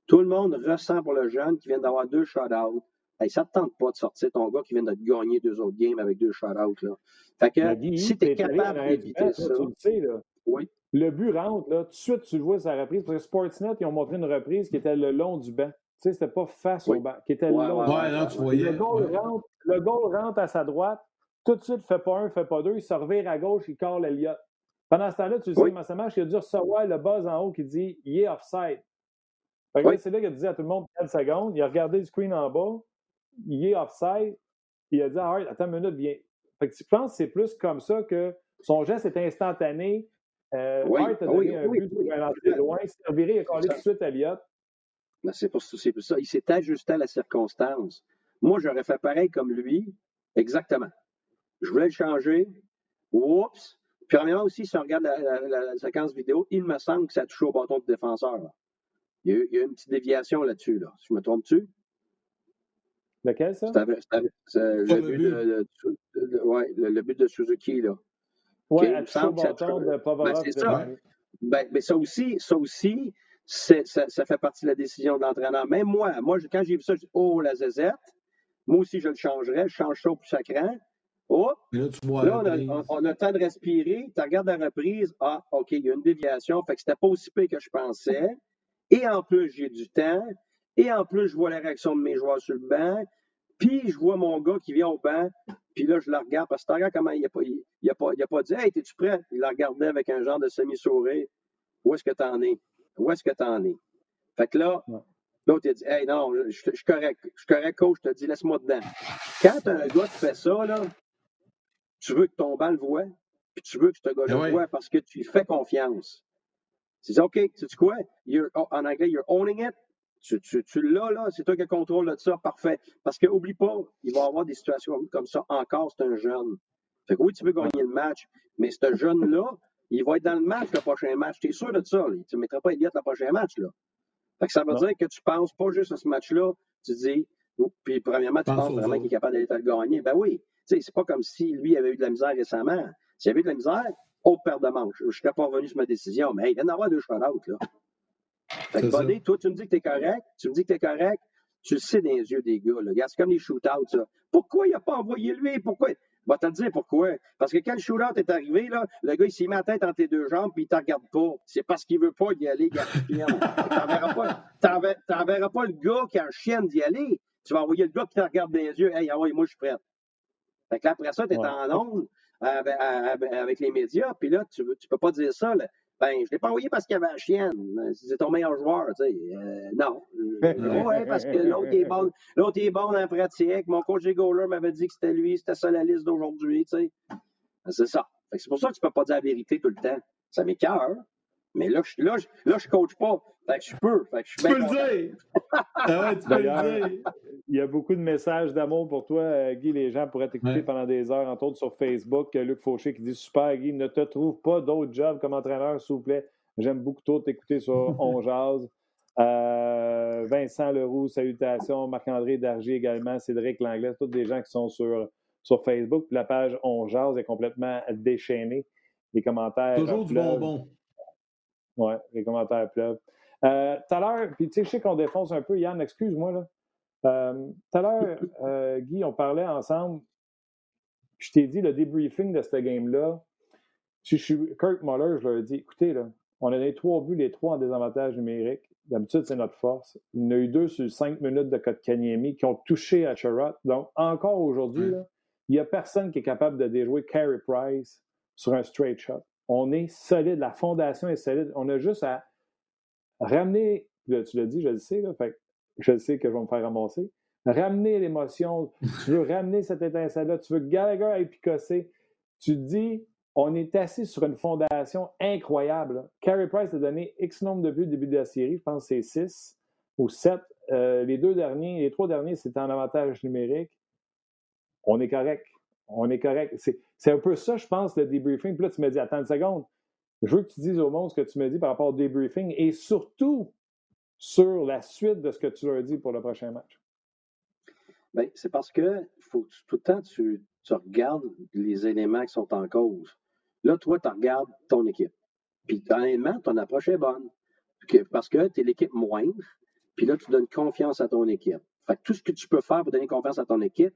Tout le monde ressent pour le jeune qui vient d'avoir deux shutouts. Hey, ça ne te tente pas de sortir ton gars qui vient de te gagner deux autres games avec deux shutouts. Là. Fait que Guy, si tu es capable d'éviter banc, ça, Tu le sais, là. oui. Le but rentre, là, tout de suite, tu le vois sa reprise. Parce que Sportsnet, ils ont montré une reprise qui était le long du banc. Tu sais, c'était pas face Oui. au banc, qui était Ouais, le long. ouais, du Ouais, banc. là, tu voyais. Le goal, ouais. rentre, le goal rentre à sa droite. Tout de suite, fait pas un, fait pas deux. Il se revire à gauche, il corps l'Eliott. Pendant ce temps-là, tu le sais, Oui. Massamache, il a dû recevoir le buzz en haut qui dit il est offside. Oui. c'est là qu'il a dit à tout le monde 4 secondes. Il a regardé le screen en bas. Il est offside. Il a dit ah, ouais, attends une minute, viens. Fait que tu penses que c'est plus comme ça que son geste est instantané. Euh, Oui, Hart a ah donné oui, un oui, but oui. rentrer loin. Il s'est reviré, il a collé tout de suite à Elliott. C'est pour, c'est pour ça. Il s'est ajusté à la circonstance. Moi, j'aurais fait pareil comme lui. Exactement. Je voulais le changer. Oups. Puis, premièrement aussi, si on regarde la, la- la- la séquence vidéo, il me semble que ça a touché au bâton de défenseur. là. Il, y a eu, il y a eu une petite déviation là-dessus. Là. Si je me trompe-tu? Lequel, ça? Le, but but. de, de- de- ouais, le, le but de Suzuki. Là. Oui, à ça de Provorov. Ben, ça. Ben, mais ça aussi, ça aussi, c'est- ça, ça fait partie de la décision de l'entraîneur. Même moi, moi, je- quand j'ai vu ça, je dis Oh, la zézette, moi aussi je le changerais, je change ça au plus sacrant. Oh, Mais là, tu vois. là, on a, on a le temps de respirer, tu regardes la reprise, ah, OK, il y a une déviation, fait que c'était pas aussi pire que je pensais. Et en plus, j'ai du temps, et en plus, je vois la réaction de mes joueurs sur le banc, puis je vois mon gars qui vient au banc, puis là, je le regarde, parce que regardes comment il n'a pas, il, il a pas, il a pas dit Hey, es-tu prêt? Il la regardait avec un genre de semi-sourire. Où est-ce que tu en es? Où est-ce que tu en es? Fait que là, Ouais. l'autre, il a dit Hey, non, je suis correct. Je suis correct, coach, je te dis, laisse-moi dedans. Quand t'as un gars qui fait ça, là, tu veux que ton banc le voit, puis tu veux que ce gars-là ouais. le voit parce que tu lui fais confiance. Tu dis, OK, sais -tu quoi? You're- oh, en anglais, you're owning it. Tu, tu, tu l'as, là, c'est toi qui as le contrôle de ça, parfait. Parce que, oublie pas, il va y avoir des situations comme ça encore, c'est un jeune. Fait que oui, tu veux gagner le match, mais ce jeune-là, il va être dans le match, le prochain match. Tu es sûr de ça. là? Tu ne mettras pas Elliott le prochain match, là. Fait que ça veut Non. dire que tu penses pas juste à ce match-là, tu dis, oh, puis premièrement, tu Pense penses vraiment qu'il est capable d'aller te le gagner. Ben oui. Tu sais, c'est pas comme si lui avait eu de la misère récemment. S'il avait eu de la misère, autre paire de manches. Je ne serais pas revenu sur ma décision, mais il vient d'avoir deux shutouts, là. Fait que. Buddy, toi, tu me dis que tu es correct, tu me dis que tu es correct, tu le sais dans les yeux des gars, là. C'est comme les shootouts, ça. Pourquoi il n'a pas envoyé lui? Pourquoi? Va te dire pourquoi. Parce que quand le shootout est arrivé, là, le gars, il s'est mis la tête entre tes deux jambes puis il ne te regarde pas. C'est parce qu'il ne veut pas y aller, gaspillant. T'enverras pas, pas le gars qui a un chien d'y aller. Tu vas envoyer le gars qui te regarde dans les yeux. Hey, ah ouais, moi, je suis prêt. Fait que après ça, tu es en onde avec les médias, puis là, tu ne peux pas dire ça. Là. Ben, je l'ai pas envoyé parce qu'il y avait la chienne. C'est ton meilleur joueur, tu sais. Euh, non. oui, parce que l'autre est bon. L'autre est bon en pratique. Mon coach Goaler m'avait dit que c'était lui, c'était ça la liste d'aujourd'hui, tu sais. Ben, c'est ça. C'est pour ça que tu ne peux pas dire la vérité tout le temps. Ça m'écœure. Mais là, je, là, là, je coach pas. Fait que je peux. Fait que je tu peux le dire. ah tu peux le dire. Il y a beaucoup de messages d'amour pour toi, euh, Guy. Les gens pourraient t'écouter pendant des heures, entre autres sur Facebook. Luc Fauché qui dit Super, Guy, ne te trouve pas d'autres jobs comme entraîneur, s'il vous plaît. J'aime beaucoup trop t'écouter sur On Jazz. Euh, Vincent Leroux, salutations. Marc-André Dargy également. Cédric Langlais, tous des gens qui sont sur, sur Facebook. la page On Jazz est complètement déchaînée. Les commentaires. Toujours du bonbon. Oui, les commentaires pleuvent. Euh, tout à l'heure, puis tu sais, je sais qu'on défonce un peu, Yann, excuse-moi, là. Euh, tout à l'heure, euh, Guy, on parlait ensemble. Je t'ai dit le débriefing de ce game-là. Si je suis Kirk Muller, je leur ai dit écoutez, là, on a les trois buts, les trois en désavantage numérique. D'habitude, c'est notre force. Il y en a eu deux sur cinq minutes de Kanyemi qui ont touché à Sherrod. Donc, encore aujourd'hui, il n'y a personne qui est capable de déjouer Carey Price sur un straight shot. On est solide, la fondation est solide. On a juste à ramener, tu l'as dit, je le sais, là, je sais que je vais me faire ramasser. Ramener l'émotion, tu veux ramener cette étincelle-là, tu veux que Gallagher aille picosser. Tu dis, on est assis sur une fondation incroyable. Carey Price a donné X nombre de buts au début de la série, je pense que c'est 6 ou 7. Euh, les deux derniers, les trois derniers, c'était en avantage numérique. On est correct. On est correct. Un peu ça, je pense, le debriefing. Puis là, tu me dis, attends une seconde. Je veux que tu dises au monde ce que tu me dis par rapport au debriefing et surtout sur la suite de ce que tu leur dis pour le prochain match. Bien, c'est parce que faut tout le temps tu, tu regardes les éléments qui sont en cause. Là, toi, tu regardes ton équipe. Puis, honnêtement, ton approche est bonne. Parce que tu es l'équipe moindre. Puis là, tu donnes confiance à ton équipe. Fait que tout ce que tu peux faire pour donner confiance à ton équipe,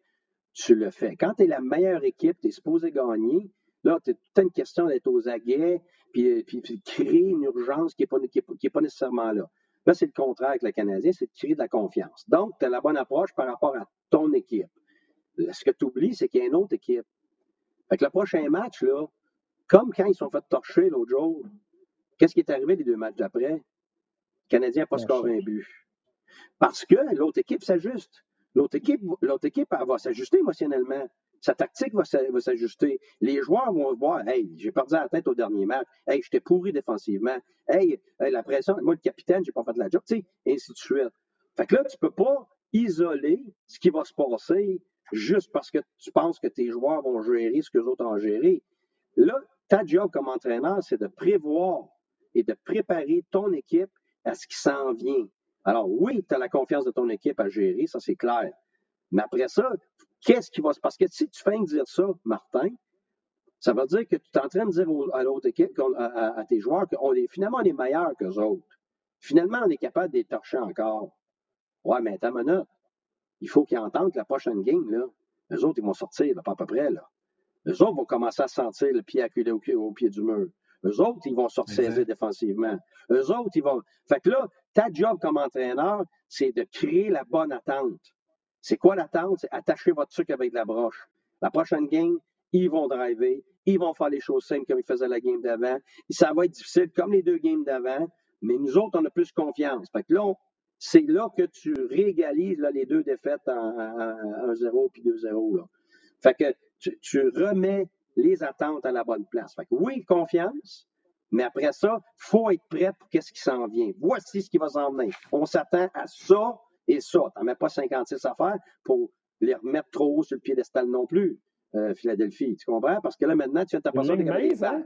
tu le fais. Quand tu es la meilleure équipe, tu es supposé gagner. Là, tu as une question d'être aux aguets, puis, puis, créer une urgence qui n'est pas, nécessairement là. Là, c'est le contraire avec le Canadien, c'est de créer de la confiance. Donc, tu as la bonne approche par rapport à ton équipe. Ce que tu oublies, c'est qu'il y a une autre équipe. Fait que le prochain match, là, comme quand ils sont fait torcher l'autre jour, qu'est-ce qui est arrivé les deux matchs d'après? Le Canadien n'a pas scoré un but. Parce que l'autre équipe s'ajuste. L'autre équipe, l'autre équipe va s'ajuster émotionnellement. Sa tactique va s'ajuster. Les joueurs vont voir, hey, j'ai perdu la tête au dernier match. Hey, j'étais pourri défensivement. Hey, la pression, moi, le capitaine, j'ai pas fait de la job, tu sais, ainsi de suite. Fait que là, tu peux pas isoler ce qui va se passer juste parce que tu penses que tes joueurs vont gérer ce que les autres ont géré. Là, ta job comme entraîneur, c'est de prévoir et de préparer ton équipe à ce qui s'en vient. Alors oui, tu as la confiance de ton équipe à gérer, ça c'est clair. Mais après ça, qu'est-ce qui va se passer? Parce que si tu fais dire ça, Martin, ça veut dire que tu es en train de dire à l'autre équipe, à, tes joueurs, qu'on est finalement on est meilleur qu'eux autres. Finalement, on est capable d'être torcher encore. Ouais, mais attends. Il faut qu'ils entendent que la prochaine game, là, eux autres, ils vont sortir, pas à peu près, là. Eux autres vont commencer à sentir le pied acculé au pied du mur. Eux autres, ils vont se ressaisir défensivement. Eux autres, ils vont. Fait que là, ta job comme entraîneur, c'est de créer la bonne attente. C'est quoi l'attente? C'est attacher votre truc avec la broche. La prochaine game, ils vont driver, ils vont faire les choses simples comme ils faisaient la game d'avant. Ça va être difficile comme les deux games d'avant, mais nous autres, on a plus confiance. Fait que là, c'est là que tu régalises les deux défaites en, 1-0 puis 2-0. Fait que tu, tu remets les attentes à la bonne place. Fait que oui, confiance, mais après ça, il faut être prêt pour qu'est-ce qui s'en vient. Voici ce qui va s'en venir. On s'attend à ça et ça. Tu n'en mets pas 56 affaires pour les remettre trop haut sur le piédestal non plus, euh, Philadelphie. Tu comprends? Parce que là, maintenant, tu as t'apercevoir que hein?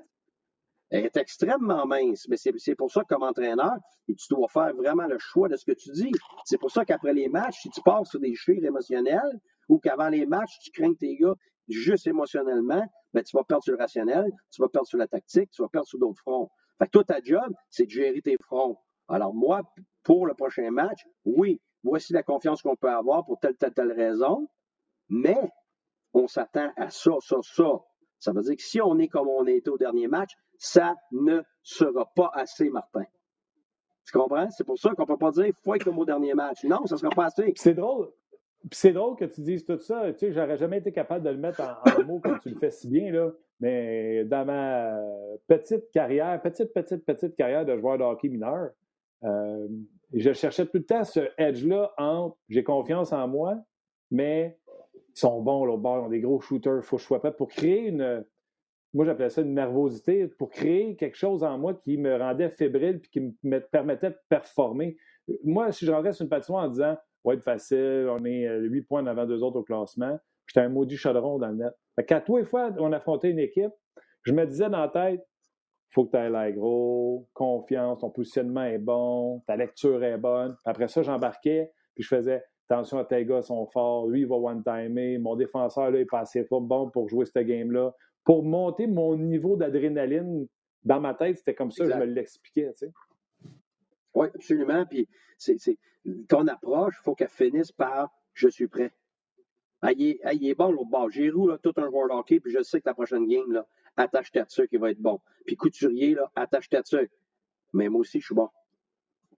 Elle est extrêmement mince, mais c'est pour ça que comme entraîneur, tu dois faire vraiment le choix de ce que tu dis. C'est pour ça qu'après les matchs, si tu passes sur des cheveux émotionnels ou qu'avant les matchs, tu crains tes gars juste émotionnellement, ben, tu vas perdre sur le rationnel, tu vas perdre sur la tactique, tu vas perdre sur d'autres fronts. Fait que toi, ta job, c'est de gérer tes fronts. Alors moi, pour le prochain match, oui, voici la confiance qu'on peut avoir pour telle, telle, telle raison, mais on s'attend à ça, ça, ça. Ça veut dire que si on est comme on était au dernier match, ça ne sera pas assez, Martin. Tu comprends? C'est pour ça qu'on ne peut pas dire faut être comme au dernier match. Non, ça ne sera pas assez. C'est drôle. C'est drôle que tu dises tout ça. Tu sais, j'aurais jamais été capable de le mettre en, mots comme tu le fais si bien, là. Mais dans ma petite carrière, petite, petite, petite carrière de joueur de hockey mineur, euh, je cherchais tout le temps ce edge-là entre j'ai confiance en moi, mais ils sont bons là, bord, ils ont des gros shooters, il faut que je sois pour créer une. Moi, j'appelais ça une nervosité, pour créer quelque chose en moi qui me rendait fébrile et qui me permettait de performer. Moi, si je rentrais sur une patinoire en disant va être facile, on est 8 euh, points en avant deux autres au classement, j'étais un maudit chaudron dans le net. Fait qu'à tous les fois on affrontait une équipe, je me disais dans la tête faut que tu ailles l'air gros, confiance, ton positionnement est bon, ta lecture est bonne. Après ça, j'embarquais, puis je faisais attention à tes gars sont forts, lui, il va one-timer, mon défenseur, là, il pas assez bon pour jouer ce game-là. Pour monter mon niveau d'adrénaline dans ma tête, c'était comme ça, que je me l'expliquais, tu sais. Oui, absolument. Puis, c'est, ton approche, il faut qu'elle finisse par je suis prêt. Ah, il, est, ah, il, est, bon, l'autre bord. Giroud, là, tout un joueur hockey, puis je sais que la prochaine game, là, attache dessus qui va être bon. Puis Couturier, là, attache dessus. Mais moi aussi, je suis bon.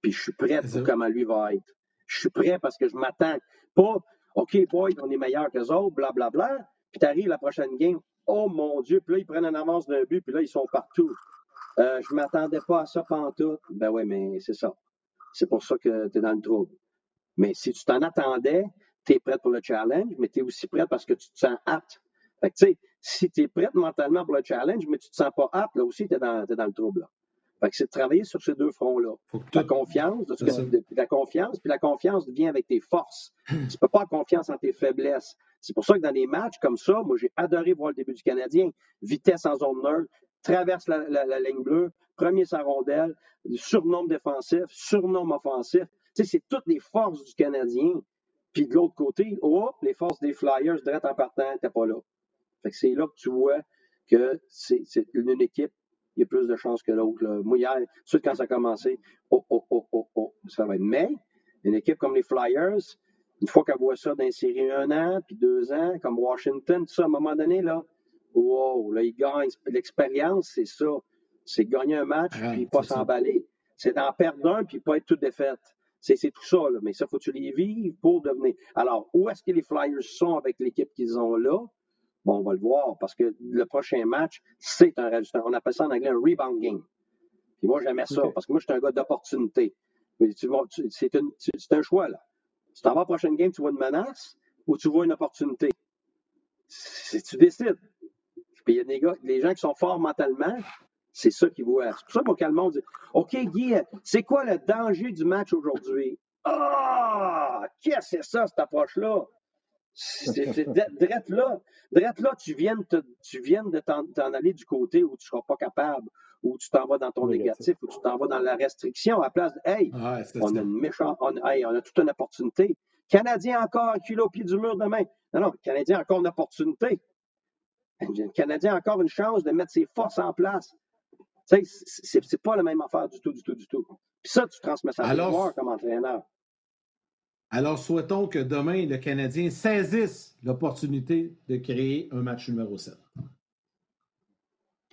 Puis je suis prêt pour comment lui va être. Je suis prêt parce que je m'attends. Pas, OK, boy, on est meilleur que les autres, blablabla. Bla, bla. Puis t'arrives la prochaine game, oh mon Dieu, puis là, ils prennent une avance d'un but, puis là, ils sont partout. Euh, je ne m'attendais pas à ça pantoute. Ben oui, mais c'est ça. C'est pour ça que tu es dans le trouble. Mais si tu t'en attendais, tu es prêt pour le challenge, mais tu es aussi prêt parce que tu te sens apte. Fait que, tu sais, si tu es prêt mentalement pour le challenge, mais tu ne te sens pas apte, là aussi, tu es, dans le trouble. Là. Fait que c'est de travailler sur ces deux fronts-là. La confiance, la confiance, puis la confiance vient avec tes forces. tu ne peux pas avoir confiance en tes faiblesses. C'est pour ça que dans des matchs comme ça, moi, j'ai adoré voir le début du Canadien. Vitesse en zone neutre, traverse la, ligne bleue, premier sa rondelle, surnombre défensif, surnombre offensif. Tu c'est toutes les forces du Canadien. Puis de l'autre côté, oh, les forces des Flyers, direct en partant, t'es pas là. Fait que c'est là que tu vois que c'est une équipe, il y a plus de chances que l'autre. Moi, hier, quand ça a commencé, oh, oh, oh, oh, oh, ça va être. Mais, une équipe comme les Flyers, une fois qu'elle voit ça dans série un an, puis deux ans, comme Washington, tout ça, à un moment donné, là, wow, là, ils gagnent. L'expérience, c'est ça. C'est gagner un match, puis pas s'emballer. C'est d'en perdre un, puis pas être tout défaite. C'est tout ça, là. mais ça, faut que tu les vives pour devenir? Alors, où est-ce que les Flyers sont avec l'équipe qu'ils ont là? Bon, on va le voir, parce que le prochain match, c'est un résultat. On appelle ça en anglais un rebound game. Puis moi, j'aimais ça, parce que moi, je suis un gars d'opportunité. C'est un choix, là. Si tu vas à la prochaine game, tu vois une menace ou tu vois une opportunité? Tu décides. Puis il y a des gars, les gens qui sont forts mentalement, c'est ça qu'ils voient. C'est pour ça que le monde dit OK, Guy, c'est quoi le danger du match aujourd'hui? Ah! Qu'est-ce que c'est ça, cette approche-là? C'est drette là. Drette là, tu viens, tu viens de t'en aller du côté où tu ne seras pas capable, où tu t'en vas dans ton négatif, où tu t'en vas dans la restriction, à la place de Hey, on a une méchante, on, hey, on a toute une opportunité. Canadien encore kilo au pied du mur demain. Non, non, Canadien encore une opportunité. Le Canadien a encore une chance de mettre ses forces en place. Tu sais, c'est pas la même affaire du tout, du tout, du tout. Puis ça, tu transmets ça à joueur comme entraîneur. Alors, souhaitons que demain, le Canadien saisisse l'opportunité de créer un match numéro 7.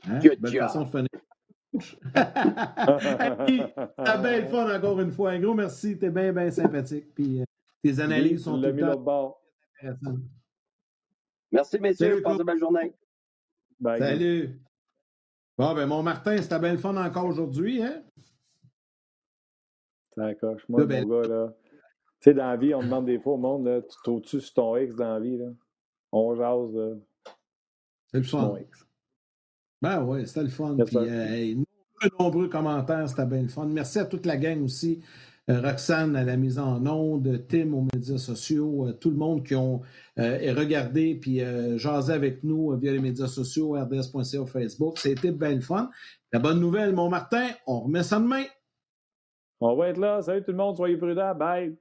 Hein? Belle façon de finir. T'as bien le fun encore une fois. Un gros merci. T'es bien, bien sympathique. Puis euh, tes analyses sont tout le temps intéressantes. Merci, messieurs. Passez une belle journée. Salut. Bon, ben, mon Martin, c'était bien le fun encore aujourd'hui, hein? D'accord. Moi, ben, mon gars, là. Tu sais, dans la vie, on demande des fois au monde, là, tu trouves-tu sur ton X dans la vie, là? On jase, là. C'est le fun. Ben oui, c'était le fun. Puis, euh, nombreux commentaires, c'était bien le fun. Merci à toute la gang aussi. Euh, Roxane à la mise en onde, Tim aux médias sociaux, euh, tout le monde qui ont euh, regardé puis jasé avec nous via les médias sociaux, rds.ca, Facebook. C'était bien le fun. La bonne nouvelle, mon Martin, on remet ça demain. On va être là. Salut tout le monde, soyez prudents. Bye.